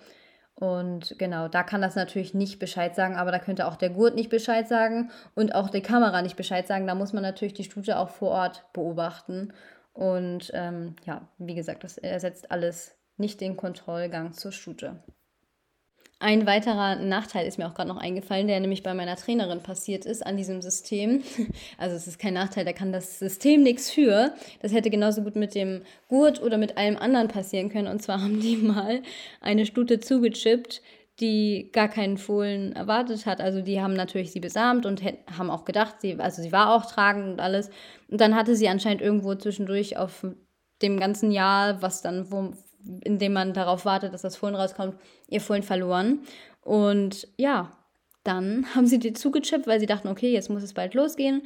S1: Und genau, da kann das natürlich nicht Bescheid sagen, aber da könnte auch der Gurt nicht Bescheid sagen und auch die Kamera nicht Bescheid sagen. Da muss man natürlich die Stute auch vor Ort beobachten. Und ähm, ja, wie gesagt, das ersetzt alles nicht den Kontrollgang zur Stute. Ein weiterer Nachteil ist mir auch gerade noch eingefallen, der nämlich bei meiner Trainerin passiert ist an diesem System. Also es ist kein Nachteil, da kann das System nichts für. Das hätte genauso gut mit dem Gurt oder mit allem anderen passieren können. Und zwar haben die mal eine Stute zugechippt, die gar keinen Fohlen erwartet hat. Also die haben natürlich sie besamt und haben auch gedacht, sie, also sie war auch tragend und alles. Und dann hatte sie anscheinend irgendwo zwischendurch auf dem ganzen Jahr, was dann, wo, indem man darauf wartet, dass das Fohlen rauskommt, ihr Fohlen verloren. Und ja, dann haben sie die zugechippt, weil sie dachten, okay, jetzt muss es bald losgehen.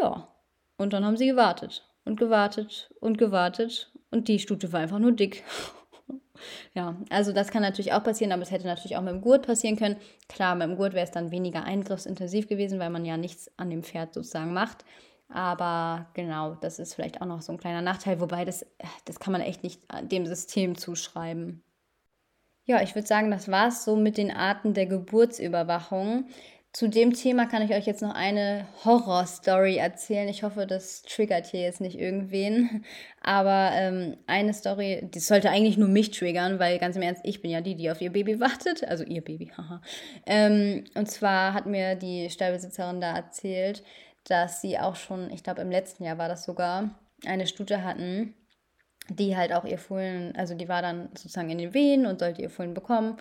S1: Ja, und dann haben sie gewartet und gewartet und gewartet und die Stute war einfach nur dick. ja, also das kann natürlich auch passieren, aber es hätte natürlich auch mit dem Gurt passieren können. Klar, mit dem Gurt wäre es dann weniger eingriffsintensiv gewesen, weil man ja nichts an dem Pferd sozusagen macht. Aber genau, das ist vielleicht auch noch so ein kleiner Nachteil, wobei das, das kann man echt nicht dem System zuschreiben. Ja, ich würde sagen, das war es so mit den Arten der Geburtsüberwachung. Zu dem Thema kann ich euch jetzt noch eine Horror-Story erzählen. Ich hoffe, das triggert hier jetzt nicht irgendwen. Aber ähm, eine Story, die sollte eigentlich nur mich triggern, weil ganz im Ernst, ich bin ja die, die auf ihr Baby wartet. Also ihr Baby, haha. ähm, und zwar hat mir die Stallbesitzerin da erzählt, dass sie auch schon, ich glaube im letzten Jahr war das sogar, eine Stute hatten, die halt auch ihr Fohlen, also die war dann sozusagen in den Wehen und sollte ihr Fohlen bekommen.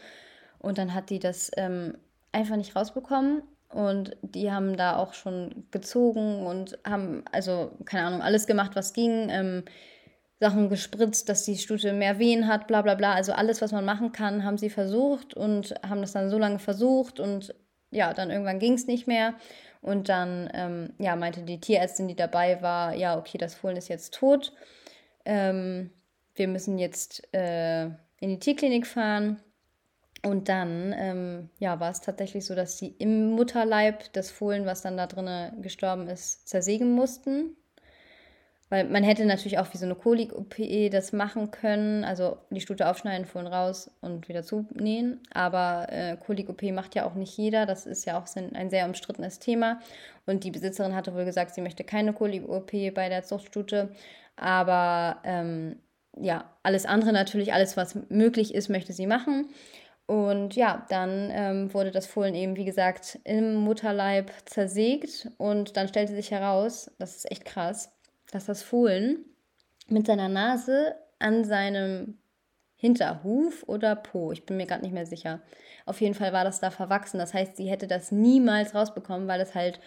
S1: Und dann hat die das ähm, einfach nicht rausbekommen. Und die haben da auch schon gezogen und haben, also keine Ahnung, alles gemacht, was ging. Ähm, Sachen gespritzt, dass die Stute mehr Wehen hat, bla bla bla. Also alles, was man machen kann, haben sie versucht und haben das dann so lange versucht und ja, dann irgendwann ging es nicht mehr. Und dann ähm, ja, meinte die Tierärztin, die dabei war, ja, okay, das Fohlen ist jetzt tot. Ähm, wir müssen jetzt äh, in die Tierklinik fahren. Und dann ähm, ja, war es tatsächlich so, dass sie im Mutterleib das Fohlen, was dann da drinnen gestorben ist, zersägen mussten. Weil man hätte natürlich auch wie so eine Kolik-OP das machen können, also die Stute aufschneiden, Fohlen raus und wieder zunähen. Aber äh, Kolik-OP macht ja auch nicht jeder, das ist ja auch ein sehr umstrittenes Thema. Und die Besitzerin hatte wohl gesagt, sie möchte keine Kolik-OP bei der Zuchtstute. Aber ähm, ja, alles andere natürlich, alles, was möglich ist, möchte sie machen. Und ja, dann ähm, wurde das Fohlen eben, wie gesagt, im Mutterleib zersägt. Und dann stellte sich heraus, das ist echt krass, dass das Fohlen mit seiner Nase an seinem Hinterhuf oder Po, ich bin mir gerade nicht mehr sicher. Auf jeden Fall war das da verwachsen. Das heißt, sie hätte das niemals rausbekommen, weil es halt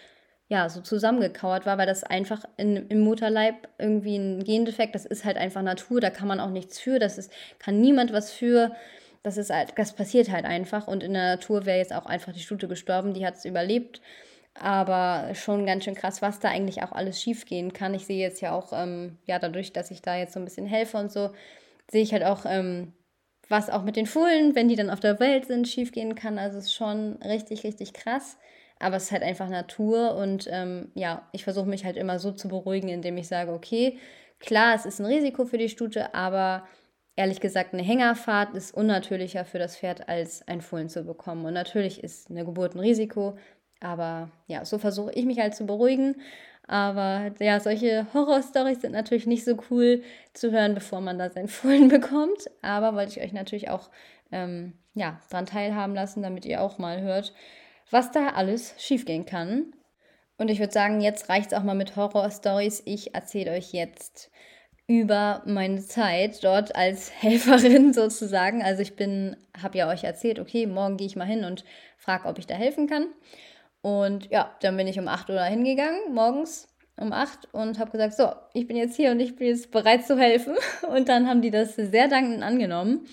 S1: ja so zusammengekauert war, weil das einfach in, im Mutterleib irgendwie ein Gendefekt, das ist halt einfach Natur, da kann man auch nichts für, das ist, kann niemand was für. Das ist halt, das passiert halt einfach und in der Natur wäre jetzt auch einfach die Stute gestorben, die hat es überlebt. Aber schon ganz schön krass, was da eigentlich auch alles schiefgehen kann. Ich sehe jetzt ja auch, ähm, ja, dadurch, dass ich da jetzt so ein bisschen helfe und so, sehe ich halt auch, ähm, was auch mit den Fohlen, wenn die dann auf der Welt sind, schiefgehen kann. Also es ist schon richtig, richtig krass. Aber es ist halt einfach Natur und ähm, ja, ich versuche mich halt immer so zu beruhigen, indem ich sage, okay, klar, es ist ein Risiko für die Stute, aber ehrlich gesagt, eine Hängerfahrt ist unnatürlicher für das Pferd, als ein Fohlen zu bekommen. Und natürlich ist eine Geburt ein Risiko, aber ja, so versuche ich mich halt zu beruhigen. Aber ja, solche Horrorstories sind natürlich nicht so cool zu hören, bevor man da sein Fohlen bekommt. Aber wollte ich euch natürlich auch ähm, ja, daran teilhaben lassen, damit ihr auch mal hört, was da alles schiefgehen kann. Und ich würde sagen, jetzt reicht es auch mal mit Horrorstories. Ich erzähle euch jetzt über meine Zeit dort als Helferin sozusagen. Also ich bin, habe ja euch erzählt, okay, morgen gehe ich mal hin und frage, ob ich da helfen kann. Und ja, dann bin ich um 8 Uhr hingegangen, morgens um 8 und habe gesagt, so, ich bin jetzt hier und ich bin jetzt bereit zu helfen. Und dann haben die das sehr dankend angenommen.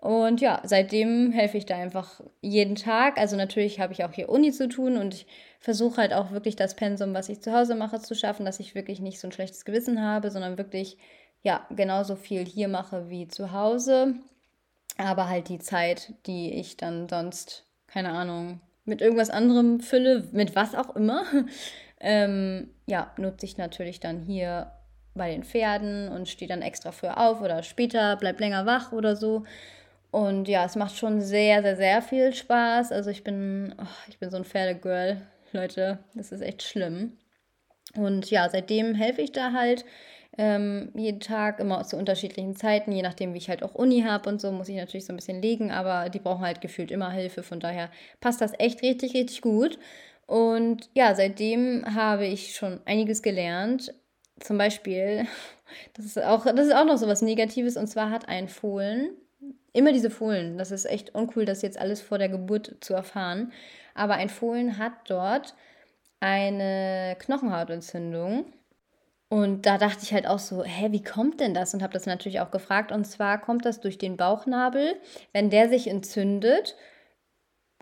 S1: Und ja, seitdem helfe ich da einfach jeden Tag. Also natürlich habe ich auch hier Uni zu tun und ich versuche halt auch wirklich das Pensum, was ich zu Hause mache, zu schaffen, dass ich wirklich nicht so ein schlechtes Gewissen habe, sondern wirklich ja genauso viel hier mache wie zu Hause. Aber halt die Zeit, die ich dann sonst, keine Ahnung, mit irgendwas anderem fülle, mit was auch immer, ähm, ja, nutze ich natürlich dann hier bei den Pferden und stehe dann extra früher auf oder später, bleib länger wach oder so. Und ja, es macht schon sehr, sehr, sehr viel Spaß. Also ich bin, oh, ich bin so ein Pferdegirl, Leute. Das ist echt schlimm. Und ja, seitdem helfe ich da halt ähm, jeden Tag, immer zu unterschiedlichen Zeiten, je nachdem, wie ich halt auch Uni habe und so, muss ich natürlich so ein bisschen legen, aber die brauchen halt gefühlt immer Hilfe. Von daher passt das echt richtig, richtig gut. Und ja, seitdem habe ich schon einiges gelernt. Zum Beispiel, das ist auch, das ist auch noch so was Negatives, und zwar hat ein Fohlen Immer diese Fohlen. Das ist echt uncool, das jetzt alles vor der Geburt zu erfahren. Aber ein Fohlen hat dort eine Knochenhautentzündung. Und da dachte ich halt auch so, hä, wie kommt denn das? Und habe das natürlich auch gefragt. Und zwar kommt das durch den Bauchnabel. Wenn der sich entzündet,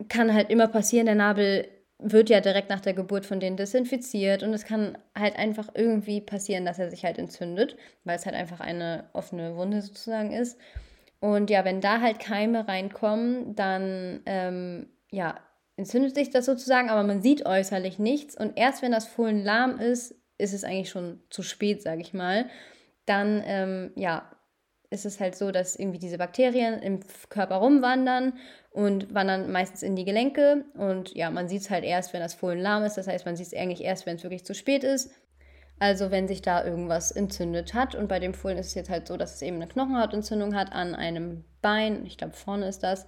S1: kann halt immer passieren, der Nabel wird ja direkt nach der Geburt von denen desinfiziert und es kann halt einfach irgendwie passieren, dass er sich halt entzündet, weil es halt einfach eine offene Wunde sozusagen ist. Und ja, wenn da halt Keime reinkommen, dann ähm, ja, entzündet sich das sozusagen, aber man sieht äußerlich nichts. Und erst wenn das Fohlen lahm ist, ist es eigentlich schon zu spät, sage ich mal. Dann ähm, ja, ist es halt so, dass irgendwie diese Bakterien im Körper rumwandern und wandern meistens in die Gelenke. Und ja, man sieht es halt erst, wenn das Fohlen lahm ist. Das heißt, man sieht es eigentlich erst, wenn es wirklich zu spät ist. Also wenn sich da irgendwas entzündet hat. Und bei dem Fohlen ist es jetzt halt so, dass es eben eine Knochenhautentzündung hat an einem Bein. Ich glaube, vorne ist das.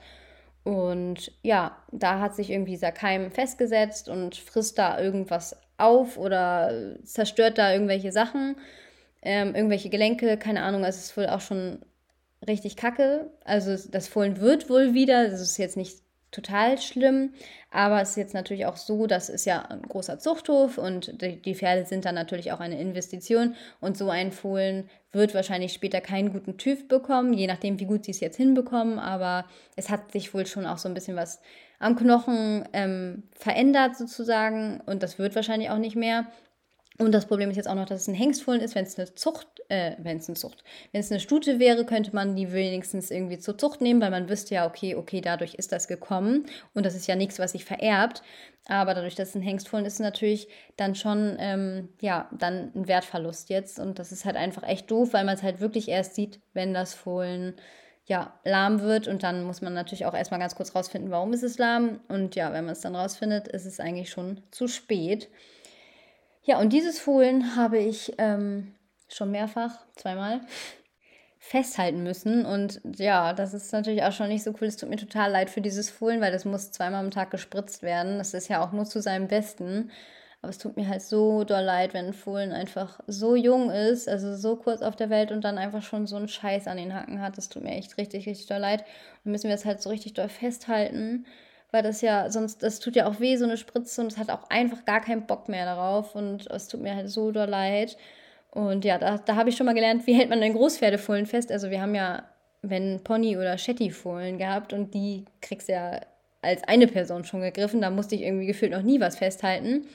S1: Und ja, da hat sich irgendwie dieser Keim festgesetzt und frisst da irgendwas auf oder zerstört da irgendwelche Sachen, ähm, irgendwelche Gelenke, keine Ahnung. Also es ist wohl auch schon richtig kacke. Also das Fohlen wird wohl wieder, das ist jetzt nicht total schlimm. Aber es ist jetzt natürlich auch so, das ist ja ein großer Zuchthof und die, die Pferde sind dann natürlich auch eine Investition. Und so ein Fohlen wird wahrscheinlich später keinen guten TÜV bekommen, je nachdem, wie gut sie es jetzt hinbekommen. Aber es hat sich wohl schon auch so ein bisschen was am Knochen ähm, verändert sozusagen und das wird wahrscheinlich auch nicht mehr. Und das Problem ist jetzt auch noch, dass es ein Hengstfohlen ist. Wenn es eine Zucht, äh, wenn es eine Zucht, wenn es eine Stute wäre, könnte man die wenigstens irgendwie zur Zucht nehmen, weil man wüsste ja, okay, okay, dadurch ist das gekommen. Und das ist ja nichts, was sich vererbt. Aber dadurch, dass es ein Hengstfohlen ist, natürlich dann schon, ähm, ja, dann ein Wertverlust jetzt. Und das ist halt einfach echt doof, weil man es halt wirklich erst sieht, wenn das Fohlen ja, lahm wird und dann muss man natürlich auch erstmal ganz kurz rausfinden, warum ist es lahm und ja, wenn man es dann rausfindet, ist es eigentlich schon zu spät. Ja, und dieses Fohlen habe ich ähm, schon mehrfach, zweimal, festhalten müssen. Und ja, das ist natürlich auch schon nicht so cool. Es tut mir total leid für dieses Fohlen, weil das muss zweimal am Tag gespritzt werden. Das ist ja auch nur zu seinem Besten. Aber es tut mir halt so doll leid, wenn ein Fohlen einfach so jung ist, also so kurz auf der Welt und dann einfach schon so einen Scheiß an den Hacken hat. Das tut mir echt richtig, richtig doll leid. Und müssen wir es halt so richtig doll festhalten, weil das ja sonst, das tut ja auch weh, so eine Spritze und es hat auch einfach gar keinen Bock mehr darauf und es tut mir halt so doll leid. Und ja, da, da habe ich schon mal gelernt, wie hält man denn Großpferdefohlen fest. Also wir haben ja, wenn Pony- oder Shetty-Fohlen gehabt und die kriegst ja als eine Person schon gegriffen. Da musste ich irgendwie gefühlt noch nie was festhalten.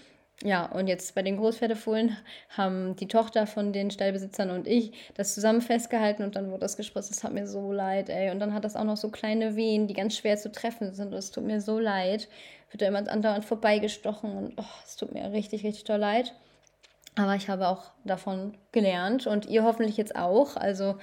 S1: Ja, und jetzt bei den Großpferdefohlen haben die Tochter von den Stallbesitzern und ich das zusammen festgehalten und dann wurde das gespritzt. Das hat mir so leid, ey. Und dann hat das auch noch so kleine Wehen, die ganz schwer zu treffen sind. Es tut mir so leid. Wird da immer andauernd vorbeigestochen und oh, es tut mir richtig, richtig toll leid. Aber ich habe auch davon gelernt und ihr hoffentlich jetzt auch. Also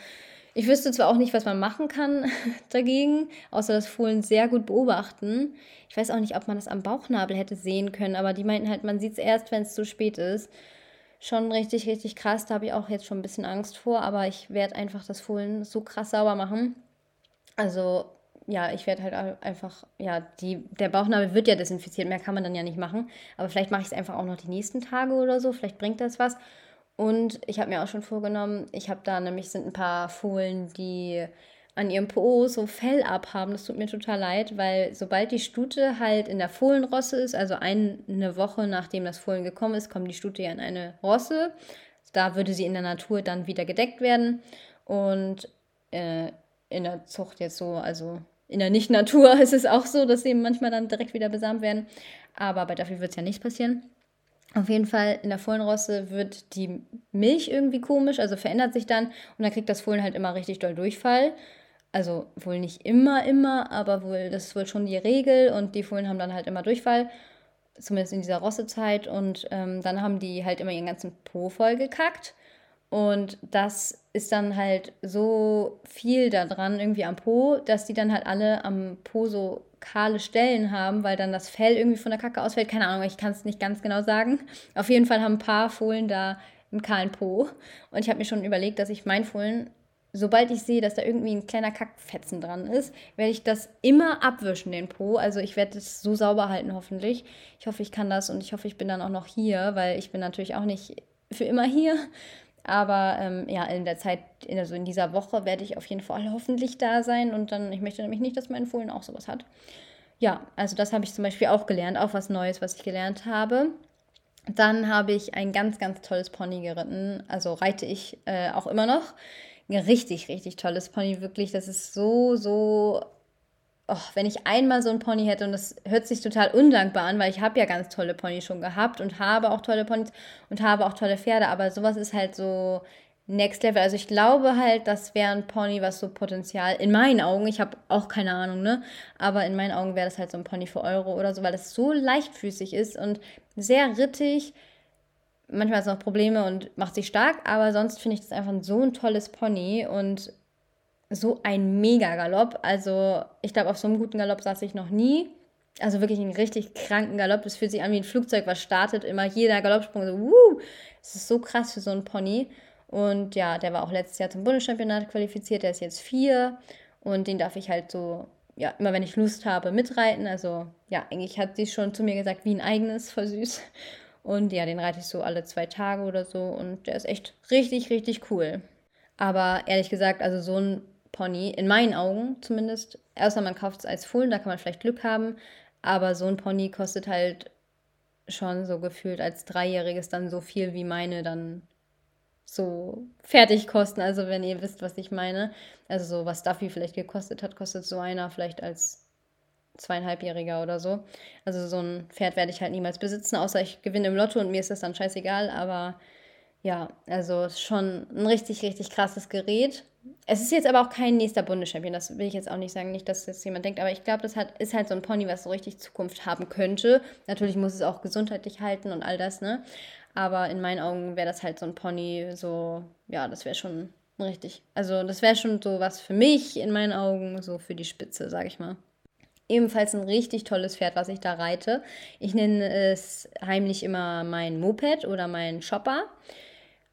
S1: ich wüsste zwar auch nicht, was man machen kann dagegen, außer das Fohlen sehr gut beobachten. Ich weiß auch nicht, ob man das am Bauchnabel hätte sehen können, aber die meinten halt, man sieht es erst, wenn es zu spät ist. Schon richtig, richtig krass. Da habe ich auch jetzt schon ein bisschen Angst vor, aber ich werde einfach das Fohlen so krass sauber machen. Also ja, ich werde halt einfach, ja, die, der Bauchnabel wird ja desinfiziert, mehr kann man dann ja nicht machen. Aber vielleicht mache ich es einfach auch noch die nächsten Tage oder so, vielleicht bringt das was. Und ich habe mir auch schon vorgenommen, ich habe da nämlich sind ein paar Fohlen, die an ihrem Po so Fell abhaben. Das tut mir total leid, weil sobald die Stute halt in der Fohlenrosse ist, also eine Woche nachdem das Fohlen gekommen ist, kommt die Stute ja in eine Rosse. Da würde sie in der Natur dann wieder gedeckt werden. Und äh, in der Zucht jetzt so, also in der Nicht-Natur ist es auch so, dass sie manchmal dann direkt wieder besamt werden. Aber bei dafür wird es ja nicht passieren. Auf jeden Fall in der Fohlenrosse wird die Milch irgendwie komisch, also verändert sich dann und dann kriegt das Fohlen halt immer richtig doll Durchfall. Also wohl nicht immer, immer, aber wohl, das ist wohl schon die Regel und die Fohlen haben dann halt immer Durchfall, zumindest in dieser Rossezeit und ähm, dann haben die halt immer ihren ganzen Po voll gekackt und das ist dann halt so viel da dran, irgendwie am Po, dass die dann halt alle am Po so kahle Stellen haben, weil dann das Fell irgendwie von der Kacke ausfällt. Keine Ahnung, ich kann es nicht ganz genau sagen. Auf jeden Fall haben ein paar Fohlen da einen kahlen Po. Und ich habe mir schon überlegt, dass ich mein Fohlen, sobald ich sehe, dass da irgendwie ein kleiner Kackfetzen dran ist, werde ich das immer abwischen, den Po. Also ich werde es so sauber halten, hoffentlich. Ich hoffe, ich kann das und ich hoffe, ich bin dann auch noch hier, weil ich bin natürlich auch nicht für immer hier. Aber ähm, ja, in der Zeit, also in dieser Woche werde ich auf jeden Fall hoffentlich da sein. Und dann, ich möchte nämlich nicht, dass mein Fohlen auch sowas hat. Ja, also das habe ich zum Beispiel auch gelernt, auch was Neues, was ich gelernt habe. Dann habe ich ein ganz, ganz tolles Pony geritten. Also reite ich äh, auch immer noch. Ein richtig, richtig tolles Pony, wirklich. Das ist so, so oh, wenn ich einmal so ein Pony hätte, und das hört sich total undankbar an, weil ich habe ja ganz tolle Ponys schon gehabt und habe auch tolle Ponys und habe auch tolle Pferde, aber sowas ist halt so Next Level. Also ich glaube halt, das wäre ein Pony, was so Potenzial, in meinen Augen, ich habe auch keine Ahnung, ne? Aber in meinen Augen wäre das halt so ein Pony für Euro oder so, weil das so leichtfüßig ist und sehr rittig. Manchmal hat es noch Probleme und macht sich stark, aber sonst finde ich das einfach so ein tolles Pony und so ein Mega-Galopp. Also ich glaube, auf so einem guten Galopp saß ich noch nie. Also wirklich einen richtig kranken Galopp. Das fühlt sich an wie ein Flugzeug, was startet. Immer jeder Galoppsprung so, wuh. Das ist so krass für so einen Pony. Und ja, der war auch letztes Jahr zum Bundeschampionat qualifiziert. Der ist jetzt vier. Und den darf ich halt so, ja, immer wenn ich Lust habe, mitreiten. Also ja, eigentlich hat sie schon zu mir gesagt, wie ein eigenes, voll süß. Und ja, den reite ich so alle zwei Tage oder so. Und der ist echt richtig, richtig cool. Aber ehrlich gesagt, also so ein Pony, in meinen Augen zumindest, außer man kauft es als Fohlen, da kann man vielleicht Glück haben, aber so ein Pony kostet halt schon so gefühlt als Dreijähriges dann so viel wie meine dann so fertig kosten. Also wenn ihr wisst, was ich meine. Also so was Duffy vielleicht gekostet hat, kostet so einer vielleicht als zweieinhalbjähriger oder so. Also so ein Pferd werde ich halt niemals besitzen, außer ich gewinne im Lotto und mir ist das dann scheißegal. Aber ja, also schon ein richtig, richtig krasses Gerät. Es ist jetzt aber auch kein nächster Bundeschampion, das will ich jetzt auch nicht sagen, nicht, dass jetzt jemand denkt, aber ich glaube, das hat, ist halt so ein Pony, was so richtig Zukunft haben könnte. Natürlich muss es auch gesundheitlich halten und all das, ne? Aber in meinen Augen wäre das halt so ein Pony, so, ja, das wäre schon richtig. Also, das wäre schon so was für mich in meinen Augen, so für die Spitze, sag ich mal. Ebenfalls ein richtig tolles Pferd, was ich da reite. Ich nenne es heimlich immer mein Moped oder mein Shopper,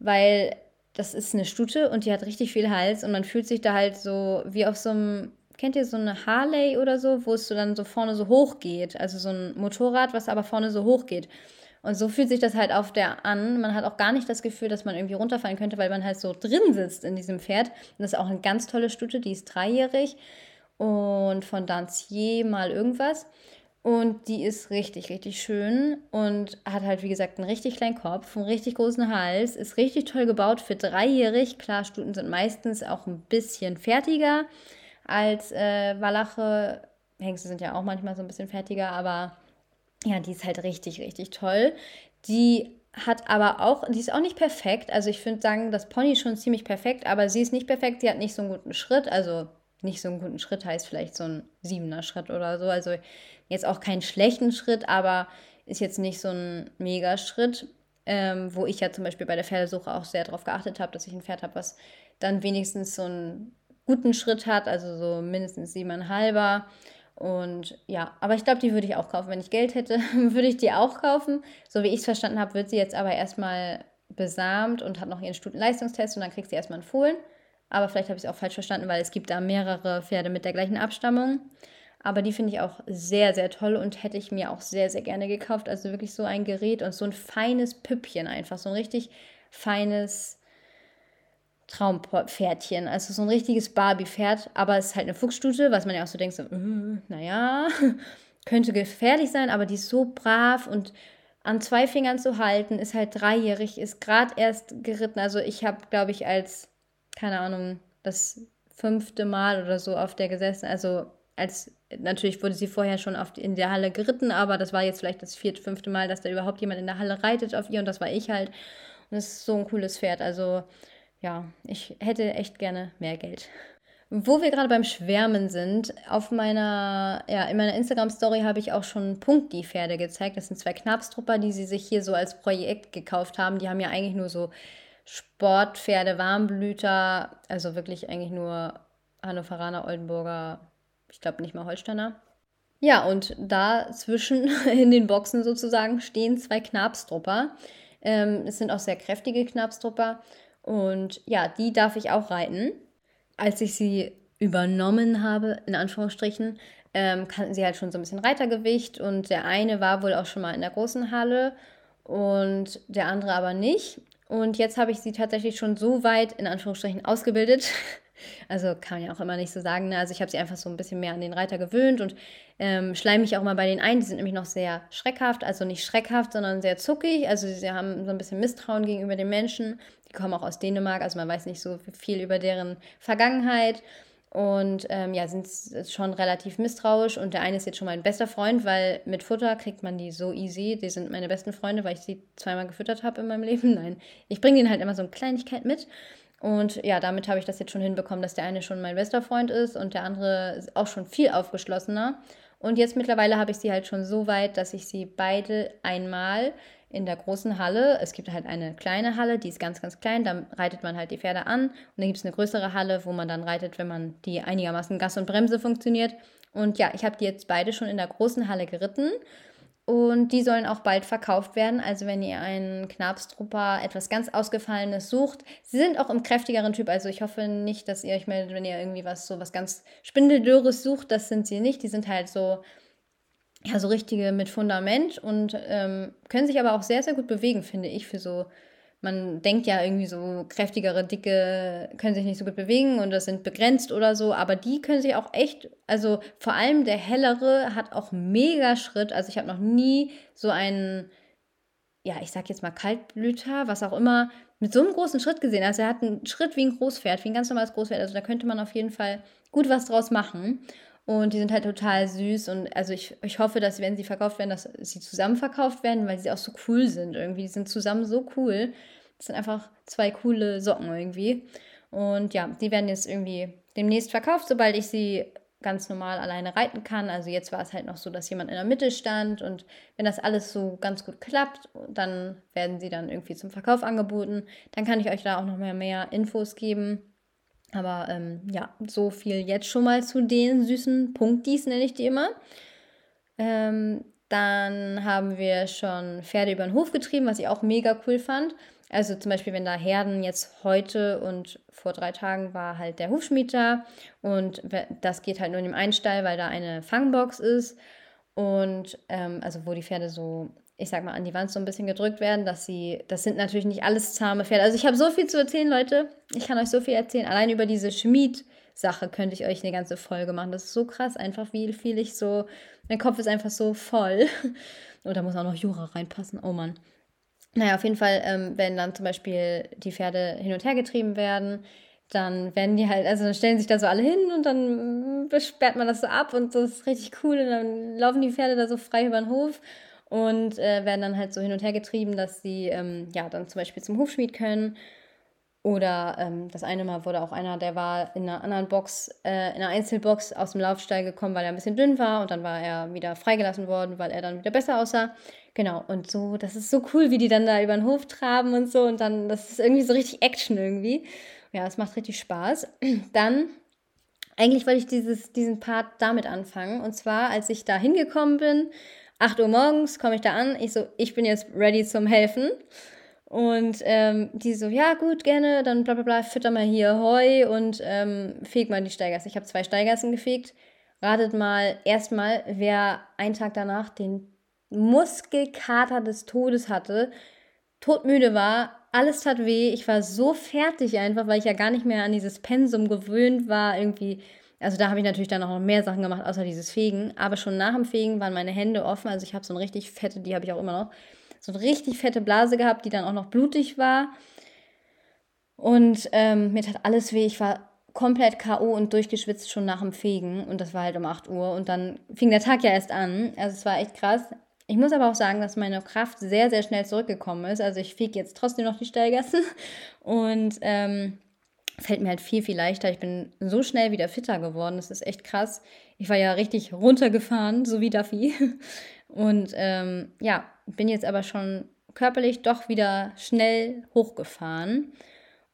S1: weil das ist eine Stute und die hat richtig viel Hals und man fühlt sich da halt so wie auf so einem, kennt ihr so eine Harley oder so, wo es so dann so vorne so hoch geht? Also so ein Motorrad, was aber vorne so hoch geht. Und so fühlt sich das halt auf der an. Man hat auch gar nicht das Gefühl, dass man irgendwie runterfallen könnte, weil man halt so drin sitzt in diesem Pferd. Und das ist auch eine ganz tolle Stute, die ist dreijährig und von Dancier mal irgendwas. Und die ist richtig, richtig schön und hat halt, wie gesagt, einen richtig kleinen Kopf, einen richtig großen Hals, ist richtig toll gebaut für dreijährig. Klar, Stuten sind meistens auch ein bisschen fertiger als äh, Walache. Hengste sind ja auch manchmal so ein bisschen fertiger, aber ja, die ist halt richtig, richtig toll. Die hat aber auch, die ist auch nicht perfekt. Also ich finde sagen, das Pony ist schon ziemlich perfekt, aber sie ist nicht perfekt. Sie hat nicht so einen guten Schritt. Also nicht so einen guten Schritt heißt vielleicht so ein siebener Schritt oder so. Also jetzt auch keinen schlechten Schritt, aber ist jetzt nicht so ein Mega-Schritt. Ähm, wo ich ja zum Beispiel bei der Pferdesuche auch sehr darauf geachtet habe, dass ich ein Pferd habe, was dann wenigstens so einen guten Schritt hat, also so mindestens siebeneinhalber. Und ja, aber ich glaube, die würde ich auch kaufen. Wenn ich Geld hätte, würde ich die auch kaufen. So wie ich es verstanden habe, wird sie jetzt aber erstmal besamt und hat noch ihren Stutenleistungstest und dann kriegt sie erstmal einen Fohlen. Aber vielleicht habe ich es auch falsch verstanden, weil es gibt da mehrere Pferde mit der gleichen Abstammung. Aber die finde ich auch sehr, sehr toll und hätte ich mir auch sehr, sehr gerne gekauft. Also wirklich so ein Gerät und so ein feines Püppchen einfach. So ein richtig feines Traumpferdchen. Also so ein richtiges Barbie-Pferd, aber es ist halt eine Fuchsstute, was man ja auch so denkt, so, äh, naja, könnte gefährlich sein, aber die ist so brav und an zwei Fingern zu halten, ist halt dreijährig, ist gerade erst geritten. Also ich habe, glaube ich, als, keine Ahnung, das fünfte Mal oder so auf der gesessen. Also als, natürlich wurde sie vorher schon auf, in der Halle geritten, aber das war jetzt vielleicht das vierte, fünfte Mal, dass da überhaupt jemand in der Halle reitet auf ihr und das war ich halt. Und das ist so ein cooles Pferd. Also ja, ich hätte echt gerne mehr Geld. Wo wir gerade beim Schwärmen sind, auf meiner, ja, in meiner Instagram-Story habe ich auch schon Punkti-Pferde gezeigt. Das sind zwei Knapstrupper, die sie sich hier so als Projekt gekauft haben. Die haben ja eigentlich nur so Sportpferde, Warmblüter, also wirklich eigentlich nur Hannoveraner, Oldenburger, ich glaube nicht mal Holsteiner. Ja, und dazwischen in den Boxen sozusagen stehen zwei Knapstrupper. Ähm, es sind auch sehr kräftige Knapstrupper. Und ja, die darf ich auch reiten. Als ich sie übernommen habe, in Anführungsstrichen, ähm, kannten sie halt schon so ein bisschen Reitergewicht und der eine war wohl auch schon mal in der großen Halle und der andere aber nicht. Und jetzt habe ich sie tatsächlich schon so weit in Anführungsstrichen ausgebildet, also kann man ja auch immer nicht so sagen. Ne? Also ich habe sie einfach so ein bisschen mehr an den Reiter gewöhnt und ähm, schleime mich auch mal bei denen ein. Die sind nämlich noch sehr schreckhaft, also nicht schreckhaft, sondern sehr zuckig. Also sie haben so ein bisschen Misstrauen gegenüber den Menschen. Die kommen auch aus Dänemark, also man weiß nicht so viel über deren Vergangenheit. Und ähm, ja, sind schon relativ misstrauisch. Und der eine ist jetzt schon mein bester Freund, weil mit Futter kriegt man die so easy. Die sind meine besten Freunde, weil ich sie zweimal gefüttert habe in meinem Leben. Nein, ich bringe ihnen halt immer so eine Kleinigkeit mit. Und ja, damit habe ich das jetzt schon hinbekommen, dass der eine schon mein bester Freund ist und der andere ist auch schon viel aufgeschlossener. Und jetzt mittlerweile habe ich sie halt schon so weit, dass ich sie beide einmal in der großen Halle, es gibt halt eine kleine Halle, die ist ganz, ganz klein, da reitet man halt die Pferde an. Und dann gibt es eine größere Halle, wo man dann reitet, wenn man die einigermaßen Gas und Bremse funktioniert. Und ja, ich habe die jetzt beide schon in der großen Halle geritten und die sollen auch bald verkauft werden. Also wenn ihr einen Knabstrupper etwas ganz Ausgefallenes sucht. Sie sind auch im kräftigeren Typ. Also ich hoffe nicht, dass ihr euch meldet, wenn ihr irgendwie was so was ganz Spindeldürres sucht. Das sind sie nicht. Die sind halt so, ja, so richtige mit Fundament und ähm, können sich aber auch sehr, sehr gut bewegen, finde ich, für so man denkt ja irgendwie so, kräftigere, dicke können sich nicht so gut bewegen und das sind begrenzt oder so, aber die können sich auch echt, also vor allem der hellere hat auch mega Schritt. Also ich habe noch nie so einen, ja, ich sag jetzt mal Kaltblüter, was auch immer, mit so einem großen Schritt gesehen. Also er hat einen Schritt wie ein Großpferd, wie ein ganz normales Großpferd. Also da könnte man auf jeden Fall gut was draus machen. Und die sind halt total süß. Und also ich, ich hoffe, dass wenn sie verkauft werden, dass sie zusammen verkauft werden, weil sie auch so cool sind irgendwie. Die sind zusammen so cool. Das sind einfach zwei coole Socken irgendwie. Und ja, die werden jetzt irgendwie demnächst verkauft, sobald ich sie ganz normal alleine reiten kann. Also jetzt war es halt noch so, dass jemand in der Mitte stand und wenn das alles so ganz gut klappt, dann werden sie dann irgendwie zum Verkauf angeboten. Dann kann ich euch da auch noch mehr, mehr Infos geben. Aber ähm, ja, so viel jetzt schon mal zu den süßen Punktis, nenne ich die immer. Ähm, dann haben wir schon Pferde über den Hof getrieben, was ich auch mega cool fand. Also zum Beispiel, wenn da Herden jetzt heute und vor drei Tagen war halt der Hufschmied da und das geht halt nur in dem einen Stall, weil da eine Fangbox ist und ähm, also wo die Pferde so, ich sag mal, an die Wand so ein bisschen gedrückt werden, dass sie, das sind natürlich nicht alles zahme Pferde. Also ich habe so viel zu erzählen, Leute. Ich kann euch so viel erzählen. Allein über diese Schmied-Sache könnte ich euch eine ganze Folge machen. Das ist so krass, einfach wie viel ich so, mein Kopf ist einfach so voll. Und da muss auch noch Jura reinpassen. Oh Mann. Naja, auf jeden Fall, ähm, wenn dann zum Beispiel die Pferde hin und her getrieben werden, dann werden die halt, also dann stellen sich da so alle hin und dann sperrt man das so ab und das ist richtig cool und dann laufen die Pferde da so frei über den Hof und äh, werden dann halt so hin und her getrieben, dass sie ähm, ja dann zum Beispiel zum Hufschmied können. Oder ähm, das eine Mal wurde auch einer, der war in einer anderen Box, äh, in einer Einzelbox aus dem Laufstall gekommen, weil er ein bisschen dünn war und dann war er wieder freigelassen worden, weil er dann wieder besser aussah. Genau, und so, das ist so cool, wie die dann da über den Hof traben und so. Und dann, das ist irgendwie so richtig Action irgendwie. Ja, es macht richtig Spaß. Dann, eigentlich wollte ich dieses, diesen Part damit anfangen. Und zwar, als ich da hingekommen bin, 8 Uhr morgens komme ich da an. Ich so, ich bin jetzt ready zum Helfen. Und ähm, die so, ja, gut, gerne, dann bla bla bla, fütter mal hier Heu und ähm, feg mal die Steigassen. Ich habe zwei Steigassen gefegt. Ratet mal erstmal, wer einen Tag danach den Muskelkater des Todes hatte, todmüde war, alles tat weh. Ich war so fertig einfach, weil ich ja gar nicht mehr an dieses Pensum gewöhnt war. Irgendwie, also da habe ich natürlich dann auch noch mehr Sachen gemacht, außer dieses Fegen. Aber schon nach dem Fegen waren meine Hände offen. Also ich habe so eine richtig fette, die habe ich auch immer noch, so eine richtig fette Blase gehabt, die dann auch noch blutig war. Und ähm, mir tat alles weh. Ich war komplett K.O. und durchgeschwitzt schon nach dem Fegen. Und das war halt um 8 Uhr. Und dann fing der Tag ja erst an. Also es war echt krass. Ich muss aber auch sagen, dass meine Kraft sehr, sehr schnell zurückgekommen ist. Also ich fege jetzt trotzdem noch die Steilgassen und ähm, fällt mir halt viel, viel leichter. Ich bin so schnell wieder fitter geworden. Das ist echt krass. Ich war ja richtig runtergefahren, so wie Duffy. Und ähm, ja, bin jetzt aber schon körperlich doch wieder schnell hochgefahren.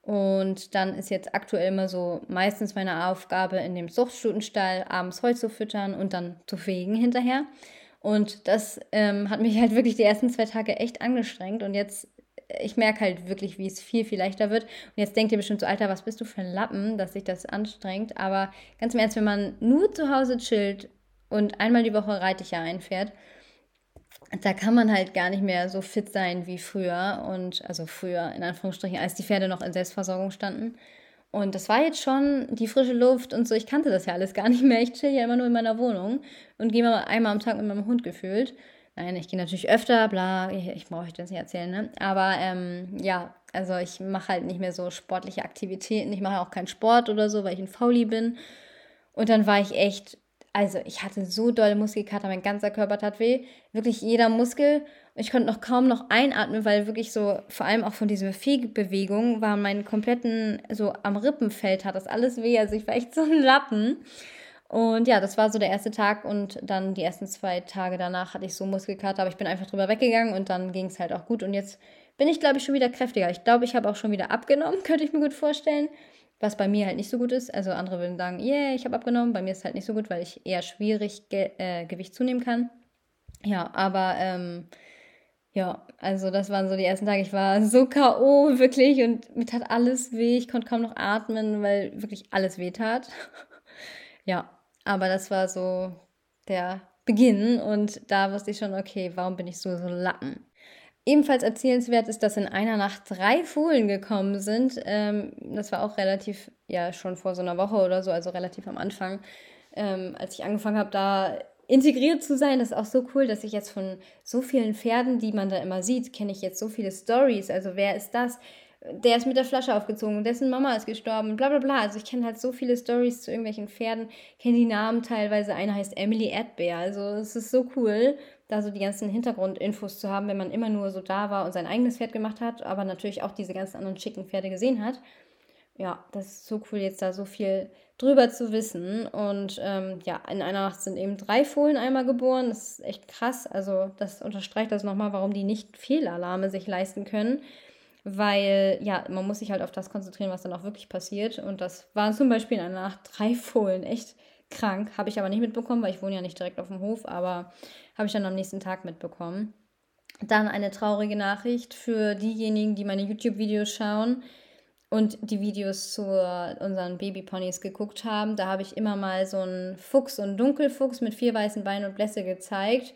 S1: Und dann ist jetzt aktuell immer so meistens meine Aufgabe, in dem Zuchtstutenstall abends Heu zu füttern und dann zu fegen hinterher. Und das ähm, hat mich halt wirklich die ersten zwei Tage echt angestrengt. Und jetzt, ich merke halt wirklich, wie es viel, viel leichter wird. Und jetzt denkt ihr bestimmt so, Alter, was bist du für ein Lappen, dass sich das anstrengt. Aber ganz im Ernst, wenn man nur zu Hause chillt und einmal die Woche Reitticher einfährt, da kann man halt gar nicht mehr so fit sein wie früher. Und also früher, in Anführungsstrichen, als die Pferde noch in Selbstversorgung standen. Und das war jetzt schon die frische Luft und so. Ich kannte das ja alles gar nicht mehr. Ich chill ja immer nur in meiner Wohnung und gehe mal einmal am Tag mit meinem Hund gefühlt. Nein, ich gehe natürlich öfter, bla, ich, ich brauche euch das nicht erzählen, ne? Aber ähm, ja, also ich mache halt nicht mehr so sportliche Aktivitäten. Ich mache auch keinen Sport oder so, weil ich ein Fauli bin. Und dann war ich echt, also ich hatte so dolle Muskelkater, mein ganzer Körper tat weh. Wirklich jeder Muskel. Ich konnte noch kaum noch einatmen, weil wirklich so, vor allem auch von dieser Fegbewegung, war mein kompletten, so am Rippenfeld hat das alles weh. Also ich war echt so ein Lappen. Und ja, das war so der erste Tag und dann die ersten zwei Tage danach hatte ich so Muskelkater, aber ich bin einfach drüber weggegangen und dann ging es halt auch gut. Und jetzt bin ich, glaube ich, schon wieder kräftiger. Ich glaube, ich habe auch schon wieder abgenommen, könnte ich mir gut vorstellen. Was bei mir halt nicht so gut ist. Also andere würden sagen, yeah, ich habe abgenommen. Bei mir ist es halt nicht so gut, weil ich eher schwierig Ge äh, Gewicht zunehmen kann. Ja, aber ähm, ja, also das waren so die ersten Tage. Ich war so K.O. wirklich und mir tat alles weh. Ich konnte kaum noch atmen, weil wirklich alles weh tat. ja, aber das war so der Beginn und da wusste ich schon, okay, warum bin ich so, so Lappen? Ebenfalls erzählenswert ist, dass in einer Nacht drei Fohlen gekommen sind. Ähm, das war auch relativ, ja, schon vor so einer Woche oder so, also relativ am Anfang, ähm, als ich angefangen habe, da integriert zu sein. Das ist auch so cool, dass ich jetzt von so vielen Pferden, die man da immer sieht, kenne ich jetzt so viele Stories. Also wer ist das? Der ist mit der Flasche aufgezogen, dessen Mama ist gestorben, bla bla bla. Also ich kenne halt so viele Stories zu irgendwelchen Pferden, kenne die Namen teilweise. Einer heißt Emily Erdbeer. Also es ist so cool, da so die ganzen Hintergrundinfos zu haben, wenn man immer nur so da war und sein eigenes Pferd gemacht hat, aber natürlich auch diese ganzen anderen schicken Pferde gesehen hat. Ja, das ist so cool, jetzt da so viel drüber zu wissen. Und ähm, ja, in einer Nacht sind eben drei Fohlen einmal geboren. Das ist echt krass. Also das unterstreicht das nochmal, warum die nicht Fehlalarme sich leisten können. Weil, ja, man muss sich halt auf das konzentrieren, was dann auch wirklich passiert. Und das waren zum Beispiel in einer Nacht drei Fohlen. Echt krank. Habe ich aber nicht mitbekommen, weil ich wohne ja nicht direkt auf dem Hof, aber habe ich dann am nächsten Tag mitbekommen. Dann eine traurige Nachricht für diejenigen, die meine YouTube-Videos schauen und die Videos zu unseren Babyponys geguckt haben. Da habe ich immer mal so einen Fuchs und Dunkelfuchs mit vier weißen Beinen und Blässe gezeigt.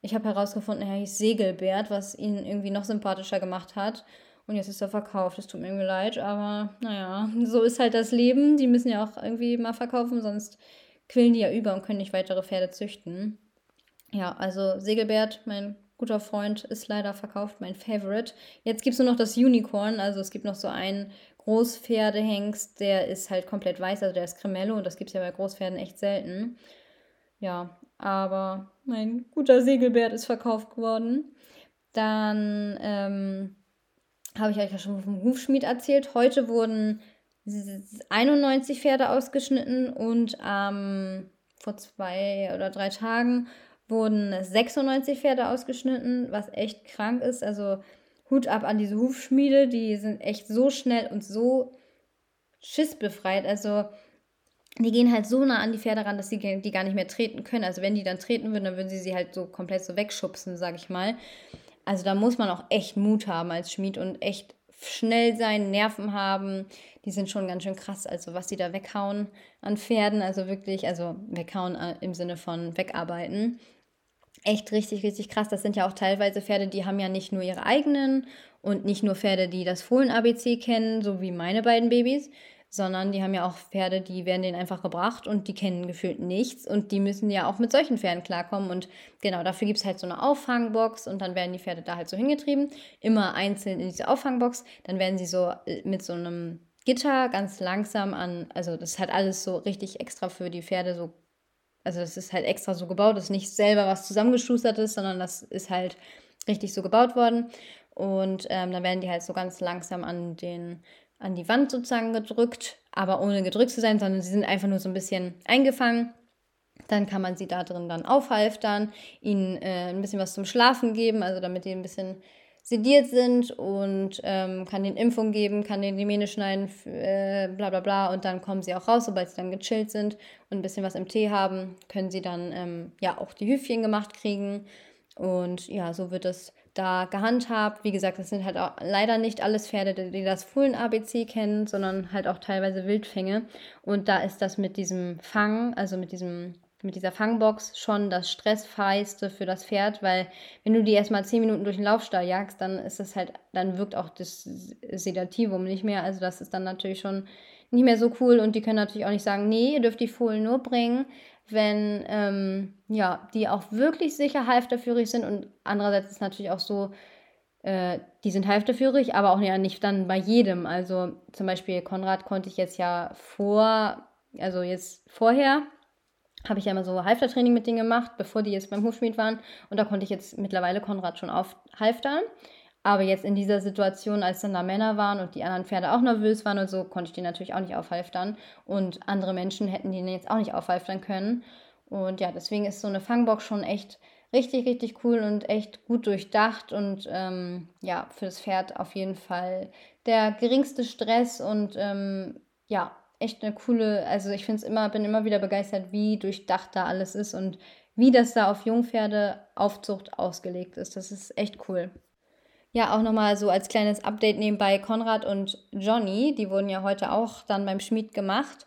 S1: Ich habe herausgefunden, er hieß Segelbert, was ihn irgendwie noch sympathischer gemacht hat. Und jetzt ist er verkauft. Es tut mir irgendwie leid, aber naja, so ist halt das Leben. Die müssen ja auch irgendwie mal verkaufen, sonst quillen die ja über und können nicht weitere Pferde züchten. Ja, also Segelbert, mein guter Freund, ist leider verkauft, mein Favorite. Jetzt gibt es nur noch das Unicorn, also es gibt noch so einen Großpferdehengst, der ist halt komplett weiß, also der ist Cremello und das gibt es ja bei Großpferden echt selten. Ja, aber mein guter Segelbert ist verkauft worden. Dann ähm, habe ich euch ja schon vom Hufschmied erzählt. Heute wurden 91 Pferde ausgeschnitten und ähm, vor zwei oder drei Tagen wurden 96 Pferde ausgeschnitten, was echt krank ist. Also Hut ab an diese Hufschmiede, die sind echt so schnell und so schissbefreit. Also die gehen halt so nah an die Pferde ran, dass sie die gar nicht mehr treten können. Also wenn die dann treten würden, dann würden sie sie halt so komplett so wegschubsen, sag ich mal. Also da muss man auch echt Mut haben als Schmied und echt schnell sein, Nerven haben. Die sind schon ganz schön krass. Also was die da weghauen an Pferden, also wirklich, also weghauen äh, im Sinne von wegarbeiten. Echt richtig, richtig krass. Das sind ja auch teilweise Pferde, die haben ja nicht nur ihre eigenen und nicht nur Pferde, die das Fohlen-ABC kennen, so wie meine beiden Babys, sondern die haben ja auch Pferde, die werden denen einfach gebracht und die kennen gefühlt nichts und die müssen ja auch mit solchen Pferden klarkommen und genau dafür gibt es halt so eine Auffangbox und dann werden die Pferde da halt so hingetrieben, immer einzeln in diese Auffangbox, dann werden sie so äh, mit so einem Gitter ganz langsam an, also das halt alles so richtig extra für die Pferde so, also das ist halt extra so gebaut, das ist nicht selber was zusammengeschustert ist, sondern das ist halt richtig so gebaut worden und ähm, dann werden die halt so ganz langsam an den an die Wand sozusagen gedrückt, aber ohne gedrückt zu sein, sondern sie sind einfach nur so ein bisschen eingefangen. Dann kann man sie da drin dann aufhalftern, ihnen äh, ein bisschen was zum Schlafen geben, also damit die ein bisschen sediert sind und ähm, kann den Impfung geben, kann den die Mähne schneiden, äh, bla bla bla und dann kommen sie auch raus, sobald sie dann gechillt sind und ein bisschen was im Tee haben, können sie dann ähm, ja auch die Hüfchen gemacht kriegen und ja, so wird es da gehandhabt. Wie gesagt, das sind halt auch leider nicht alles Pferde, die das Fohlen-ABC kennen, sondern halt auch teilweise Wildfänge. Und da ist das mit diesem Fang, also mit diesem mit dieser Fangbox schon das stressfreiste für das Pferd, weil wenn du die erstmal zehn Minuten durch den Laufstall jagst, dann ist das halt, dann wirkt auch das Sedativum nicht mehr. Also das ist dann natürlich schon nicht mehr so cool und die können natürlich auch nicht sagen, nee, ihr dürft die Fohlen nur bringen, wenn ähm, ja, die auch wirklich sicher halfterführig sind und andererseits ist es natürlich auch so, äh, die sind halfterführig, aber auch ja nicht dann bei jedem. Also zum Beispiel Konrad konnte ich jetzt ja vor, also jetzt vorher habe ich ja immer so Halftertraining mit denen gemacht, bevor die jetzt beim Hufschmied waren und da konnte ich jetzt mittlerweile Konrad schon aufhalftern. Aber jetzt in dieser Situation, als dann da Männer waren und die anderen Pferde auch nervös waren und so, konnte ich die natürlich auch nicht aufhalftern. Und andere Menschen hätten die jetzt auch nicht aufhalftern können. Und ja, deswegen ist so eine Fangbox schon echt richtig, richtig cool und echt gut durchdacht und ähm, ja, für das Pferd auf jeden Fall der geringste Stress und ähm, ja, echt eine coole, also ich finde es immer, bin immer wieder begeistert, wie durchdacht da alles ist und wie das da auf Jungpferdeaufzucht ausgelegt ist. Das ist echt cool. Ja, auch nochmal so als kleines Update nebenbei Konrad und Johnny, die wurden ja heute auch dann beim Schmied gemacht.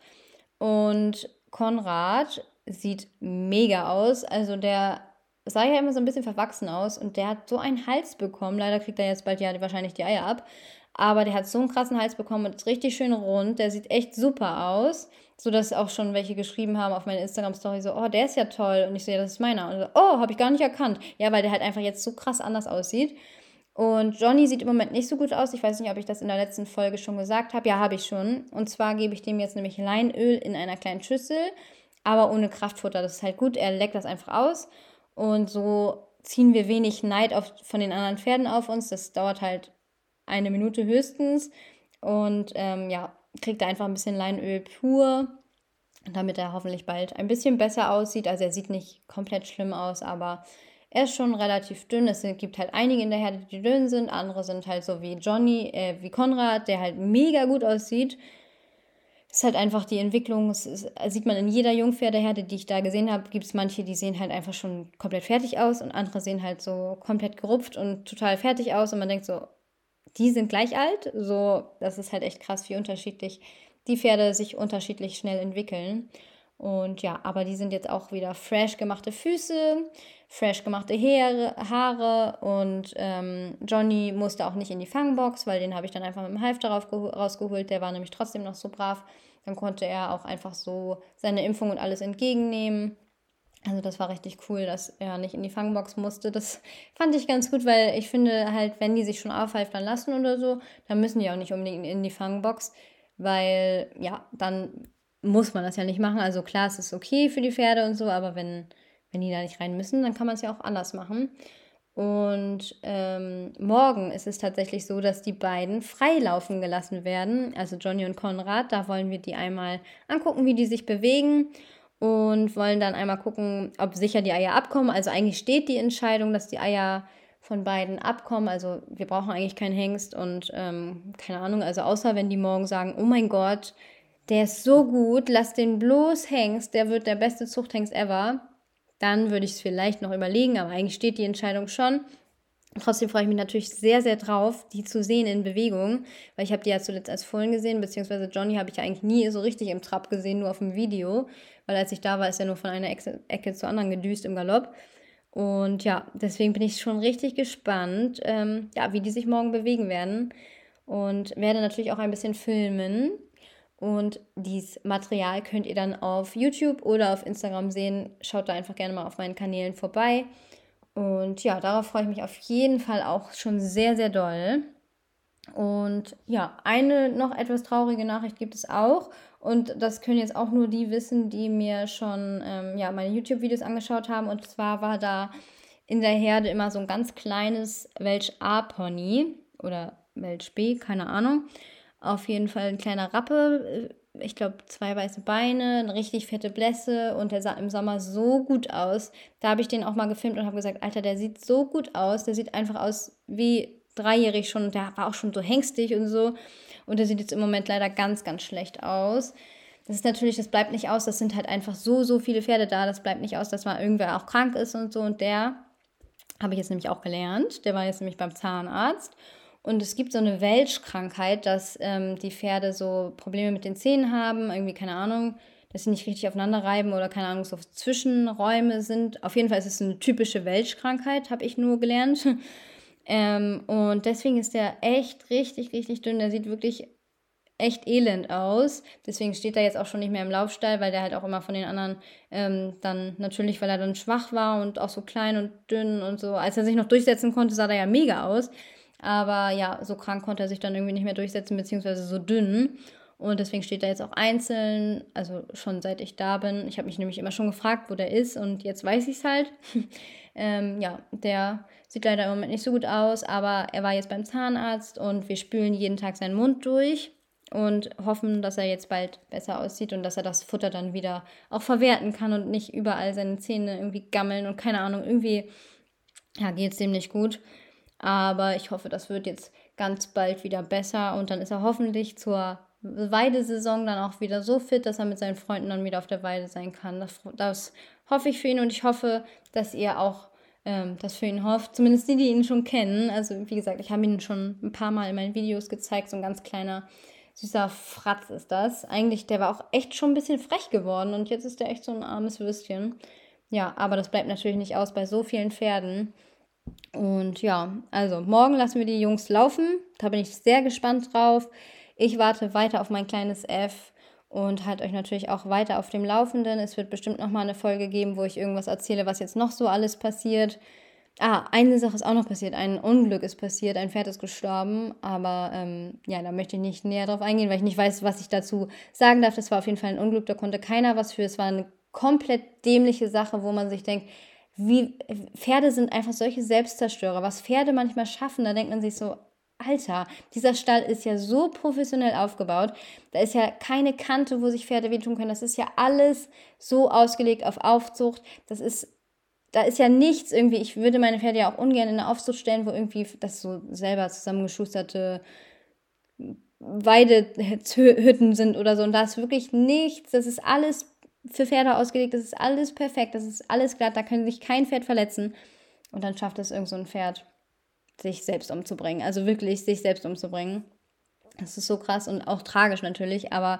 S1: Und Konrad sieht mega aus. Also der sah ja immer so ein bisschen verwachsen aus und der hat so einen Hals bekommen. Leider kriegt er jetzt bald ja wahrscheinlich die Eier ab. Aber der hat so einen krassen Hals bekommen und ist richtig schön rund. Der sieht echt super aus. So dass auch schon welche geschrieben haben auf meine Instagram-Story so, oh, der ist ja toll. Und ich so, ja, das ist meiner. Und so, oh, habe ich gar nicht erkannt. Ja, weil der halt einfach jetzt so krass anders aussieht. Und Johnny sieht im Moment nicht so gut aus. Ich weiß nicht, ob ich das in der letzten Folge schon gesagt habe. Ja, habe ich schon. Und zwar gebe ich dem jetzt nämlich Leinöl in einer kleinen Schüssel, aber ohne Kraftfutter. Das ist halt gut. Er leckt das einfach aus. Und so ziehen wir wenig Neid auf, von den anderen Pferden auf uns. Das dauert halt eine Minute höchstens. Und ähm, ja, kriegt er einfach ein bisschen Leinöl pur, damit er hoffentlich bald ein bisschen besser aussieht. Also er sieht nicht komplett schlimm aus, aber er ist schon relativ dünn. Es gibt halt einige in der Herde, die dünn sind. Andere sind halt so wie Johnny, äh, wie Konrad, der halt mega gut aussieht. ist halt einfach die Entwicklung, es ist, sieht man in jeder Jungpferdeherde, die ich da gesehen habe, gibt es manche, die sehen halt einfach schon komplett fertig aus und andere sehen halt so komplett gerupft und total fertig aus und man denkt so, die sind gleich alt. So, das ist halt echt krass, wie unterschiedlich die Pferde sich unterschiedlich schnell entwickeln. Und ja, aber die sind jetzt auch wieder fresh gemachte Füße, fresh gemachte Haare, Haare und ähm, Johnny musste auch nicht in die Fangbox, weil den habe ich dann einfach mit dem Halfter rausgeholt. Der war nämlich trotzdem noch so brav. Dann konnte er auch einfach so seine Impfung und alles entgegennehmen. Also das war richtig cool, dass er nicht in die Fangbox musste. Das fand ich ganz gut, weil ich finde halt, wenn die sich schon aufhalftern lassen oder so, dann müssen die auch nicht unbedingt in die Fangbox, weil ja, dann muss man das ja nicht machen. Also klar, es ist okay für die Pferde und so, aber wenn, wenn die da nicht rein müssen, dann kann man es ja auch anders machen. Und ähm, morgen ist es tatsächlich so, dass die beiden freilaufen gelassen werden. Also Johnny und Konrad, da wollen wir die einmal angucken, wie die sich bewegen und wollen dann einmal gucken, ob sicher die Eier abkommen. Also eigentlich steht die Entscheidung, dass die Eier von beiden abkommen. Also wir brauchen eigentlich keinen Hengst und ähm, keine Ahnung, also außer wenn die morgen sagen, oh mein Gott, der ist so gut, lass den bloß Hengst, der wird der beste Zuchthengst ever, dann würde ich es vielleicht noch überlegen, aber eigentlich steht die Entscheidung schon. Trotzdem freue ich mich natürlich sehr, sehr drauf, die zu sehen in Bewegung, weil ich habe die ja zuletzt als Fohlen gesehen, beziehungsweise Johnny habe ich ja eigentlich nie so richtig im Trab gesehen, nur auf dem Video, weil als ich da war, ist er nur von einer Ecke zur anderen gedüst im Galopp. Und ja, deswegen bin ich schon richtig gespannt, ähm, ja, wie die sich morgen bewegen werden. Und werde natürlich auch ein bisschen filmen. Und dieses Material könnt ihr dann auf YouTube oder auf Instagram sehen. Schaut da einfach gerne mal auf meinen Kanälen vorbei. Und ja, darauf freue ich mich auf jeden Fall auch schon sehr, sehr doll. Und ja, eine noch etwas traurige Nachricht gibt es auch. Und das können jetzt auch nur die wissen, die mir schon ähm, ja, meine YouTube-Videos angeschaut haben. Und zwar war da in der Herde immer so ein ganz kleines Welch A-Pony oder Welch B, keine Ahnung. Auf jeden Fall ein kleiner Rappe, äh, ich glaube zwei weiße Beine, eine richtig fette Blässe und der sah im Sommer so gut aus. Da habe ich den auch mal gefilmt und habe gesagt, Alter, der sieht so gut aus. Der sieht einfach aus wie dreijährig schon und der war auch schon so hängstig und so. Und der sieht jetzt im Moment leider ganz, ganz schlecht aus. Das ist natürlich, das bleibt nicht aus, das sind halt einfach so, so viele Pferde da. Das bleibt nicht aus, dass mal irgendwer auch krank ist und so. Und der habe ich jetzt nämlich auch gelernt. Der war jetzt nämlich beim Zahnarzt. Und es gibt so eine Welschkrankheit, dass ähm, die Pferde so Probleme mit den Zähnen haben, irgendwie keine Ahnung, dass sie nicht richtig aufeinander reiben oder keine Ahnung, so Zwischenräume sind. Auf jeden Fall ist es eine typische Welschkrankheit, habe ich nur gelernt. ähm, und deswegen ist der echt richtig, richtig dünn. Der sieht wirklich echt elend aus. Deswegen steht er jetzt auch schon nicht mehr im Laufstall, weil der halt auch immer von den anderen ähm, dann natürlich, weil er dann schwach war und auch so klein und dünn und so. Als er sich noch durchsetzen konnte, sah er ja mega aus. Aber ja, so krank konnte er sich dann irgendwie nicht mehr durchsetzen, beziehungsweise so dünn. Und deswegen steht er jetzt auch einzeln, also schon seit ich da bin. Ich habe mich nämlich immer schon gefragt, wo der ist und jetzt weiß ich es halt. ähm, ja, der sieht leider im Moment nicht so gut aus, aber er war jetzt beim Zahnarzt und wir spülen jeden Tag seinen Mund durch und hoffen, dass er jetzt bald besser aussieht und dass er das Futter dann wieder auch verwerten kann und nicht überall seine Zähne irgendwie gammeln und keine Ahnung, irgendwie ja, geht es dem nicht gut. Aber ich hoffe, das wird jetzt ganz bald wieder besser und dann ist er hoffentlich zur Weidesaison dann auch wieder so fit, dass er mit seinen Freunden dann wieder auf der Weide sein kann. Das, das hoffe ich für ihn und ich hoffe, dass ihr auch ähm, das für ihn hofft. Zumindest die, die ihn schon kennen. Also wie gesagt, ich habe ihn schon ein paar Mal in meinen Videos gezeigt. So ein ganz kleiner, süßer Fratz ist das. Eigentlich, der war auch echt schon ein bisschen frech geworden und jetzt ist der echt so ein armes Würstchen. Ja, aber das bleibt natürlich nicht aus bei so vielen Pferden. Und ja, also morgen lassen wir die Jungs laufen. Da bin ich sehr gespannt drauf. Ich warte weiter auf mein kleines F und halte euch natürlich auch weiter auf dem Laufenden. Es wird bestimmt nochmal eine Folge geben, wo ich irgendwas erzähle, was jetzt noch so alles passiert. Ah, eine Sache ist auch noch passiert. Ein Unglück ist passiert. Ein Pferd ist gestorben. Aber ähm, ja, da möchte ich nicht näher drauf eingehen, weil ich nicht weiß, was ich dazu sagen darf. Das war auf jeden Fall ein Unglück. Da konnte keiner was für. Es war eine komplett dämliche Sache, wo man sich denkt, wie Pferde sind einfach solche Selbstzerstörer. Was Pferde manchmal schaffen, da denkt man sich so, Alter, dieser Stall ist ja so professionell aufgebaut. Da ist ja keine Kante, wo sich Pferde wehtun können. Das ist ja alles so ausgelegt auf Aufzucht. Das ist, da ist ja nichts irgendwie. Ich würde meine Pferde ja auch ungern in eine Aufzucht stellen, wo irgendwie das so selber zusammengeschusterte Weidehütten sind oder so. Und da ist wirklich nichts. Das ist alles für Pferde ausgelegt. Das ist alles perfekt. Das ist alles glatt. Da kann sich kein Pferd verletzen. Und dann schafft es irgend so ein Pferd, sich selbst umzubringen. Also wirklich sich selbst umzubringen. Das ist so krass und auch tragisch natürlich. Aber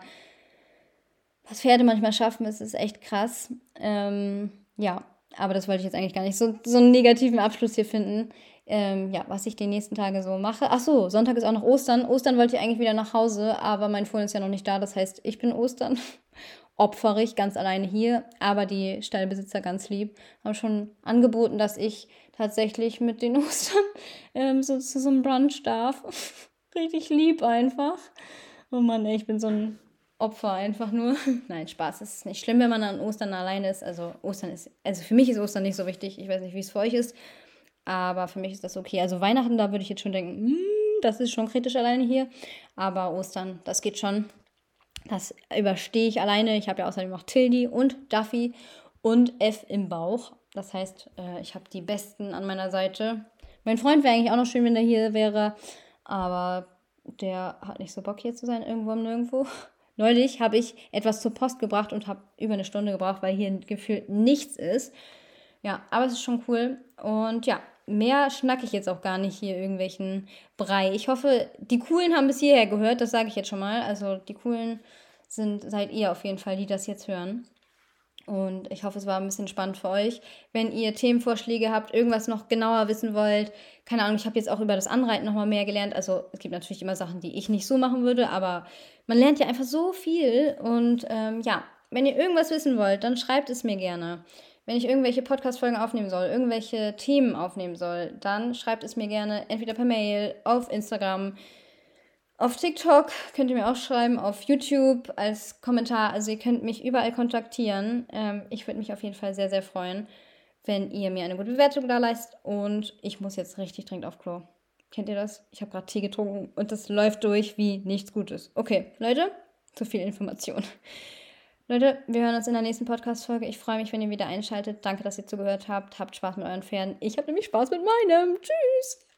S1: was Pferde manchmal schaffen, ist, ist echt krass. Ähm, ja, aber das wollte ich jetzt eigentlich gar nicht so, so einen negativen Abschluss hier finden. Ähm, ja, was ich die nächsten Tage so mache. Ach so, Sonntag ist auch noch Ostern. Ostern wollte ich eigentlich wieder nach Hause, aber mein Fohlen ist ja noch nicht da. Das heißt, ich bin Ostern. Opferig, ganz alleine hier. Aber die Stallbesitzer ganz lieb haben schon angeboten, dass ich tatsächlich mit den Ostern ähm, so zu so einem Brunch darf. Richtig lieb einfach. Oh Mann, ey, ich bin so ein Opfer einfach nur. Nein, Spaß. Es ist nicht schlimm, wenn man an Ostern alleine ist. Also Ostern ist, also für mich ist Ostern nicht so wichtig. Ich weiß nicht, wie es für euch ist. Aber für mich ist das okay. Also Weihnachten, da würde ich jetzt schon denken, hm, das ist schon kritisch alleine hier. Aber Ostern, das geht schon. Das überstehe ich alleine. Ich habe ja außerdem noch Tildi und Duffy und F im Bauch. Das heißt, äh, ich habe die Besten an meiner Seite. Mein Freund wäre eigentlich auch noch schön, wenn der hier wäre. Aber der hat nicht so Bock hier zu sein, irgendwo im Nirgendwo. Neulich habe ich etwas zur Post gebracht und habe über eine Stunde gebraucht, weil hier gefühlt nichts ist. Ja, aber es ist schon cool. Und ja, mehr schnacke ich jetzt auch gar nicht hier irgendwelchen Brei. Ich hoffe, die Coolen haben bis hierher gehört, das sage ich jetzt schon mal. Also die Coolen sind, seid ihr auf jeden Fall, die das jetzt hören. Und ich hoffe, es war ein bisschen spannend für euch. Wenn ihr Themenvorschläge habt, irgendwas noch genauer wissen wollt, keine Ahnung, ich habe jetzt auch über das Anreiten nochmal mehr gelernt. Also es gibt natürlich immer Sachen, die ich nicht so machen würde, aber man lernt ja einfach so viel. Und ähm, ja, wenn ihr irgendwas wissen wollt, dann schreibt es mir gerne. Wenn ich irgendwelche Podcast-Folgen aufnehmen soll, irgendwelche Themen aufnehmen soll, dann schreibt es mir gerne entweder per Mail, auf Instagram, auf TikTok könnt ihr mir auch schreiben, auf YouTube als Kommentar. Also ihr könnt mich überall kontaktieren. Ähm, ich würde mich auf jeden Fall sehr, sehr freuen, wenn ihr mir eine gute Bewertung da leistet. Und ich muss jetzt richtig dringend auf Klo. Kennt ihr das? Ich habe gerade Tee getrunken und das läuft durch wie nichts Gutes. Okay, Leute, zu viel Information. Leute, wir hören uns in der nächsten Podcast-Folge. Ich freue mich, wenn ihr wieder einschaltet. Danke, dass ihr zugehört habt. Habt Spaß mit euren Pferden. Ich habe nämlich Spaß mit meinem. Tschüss!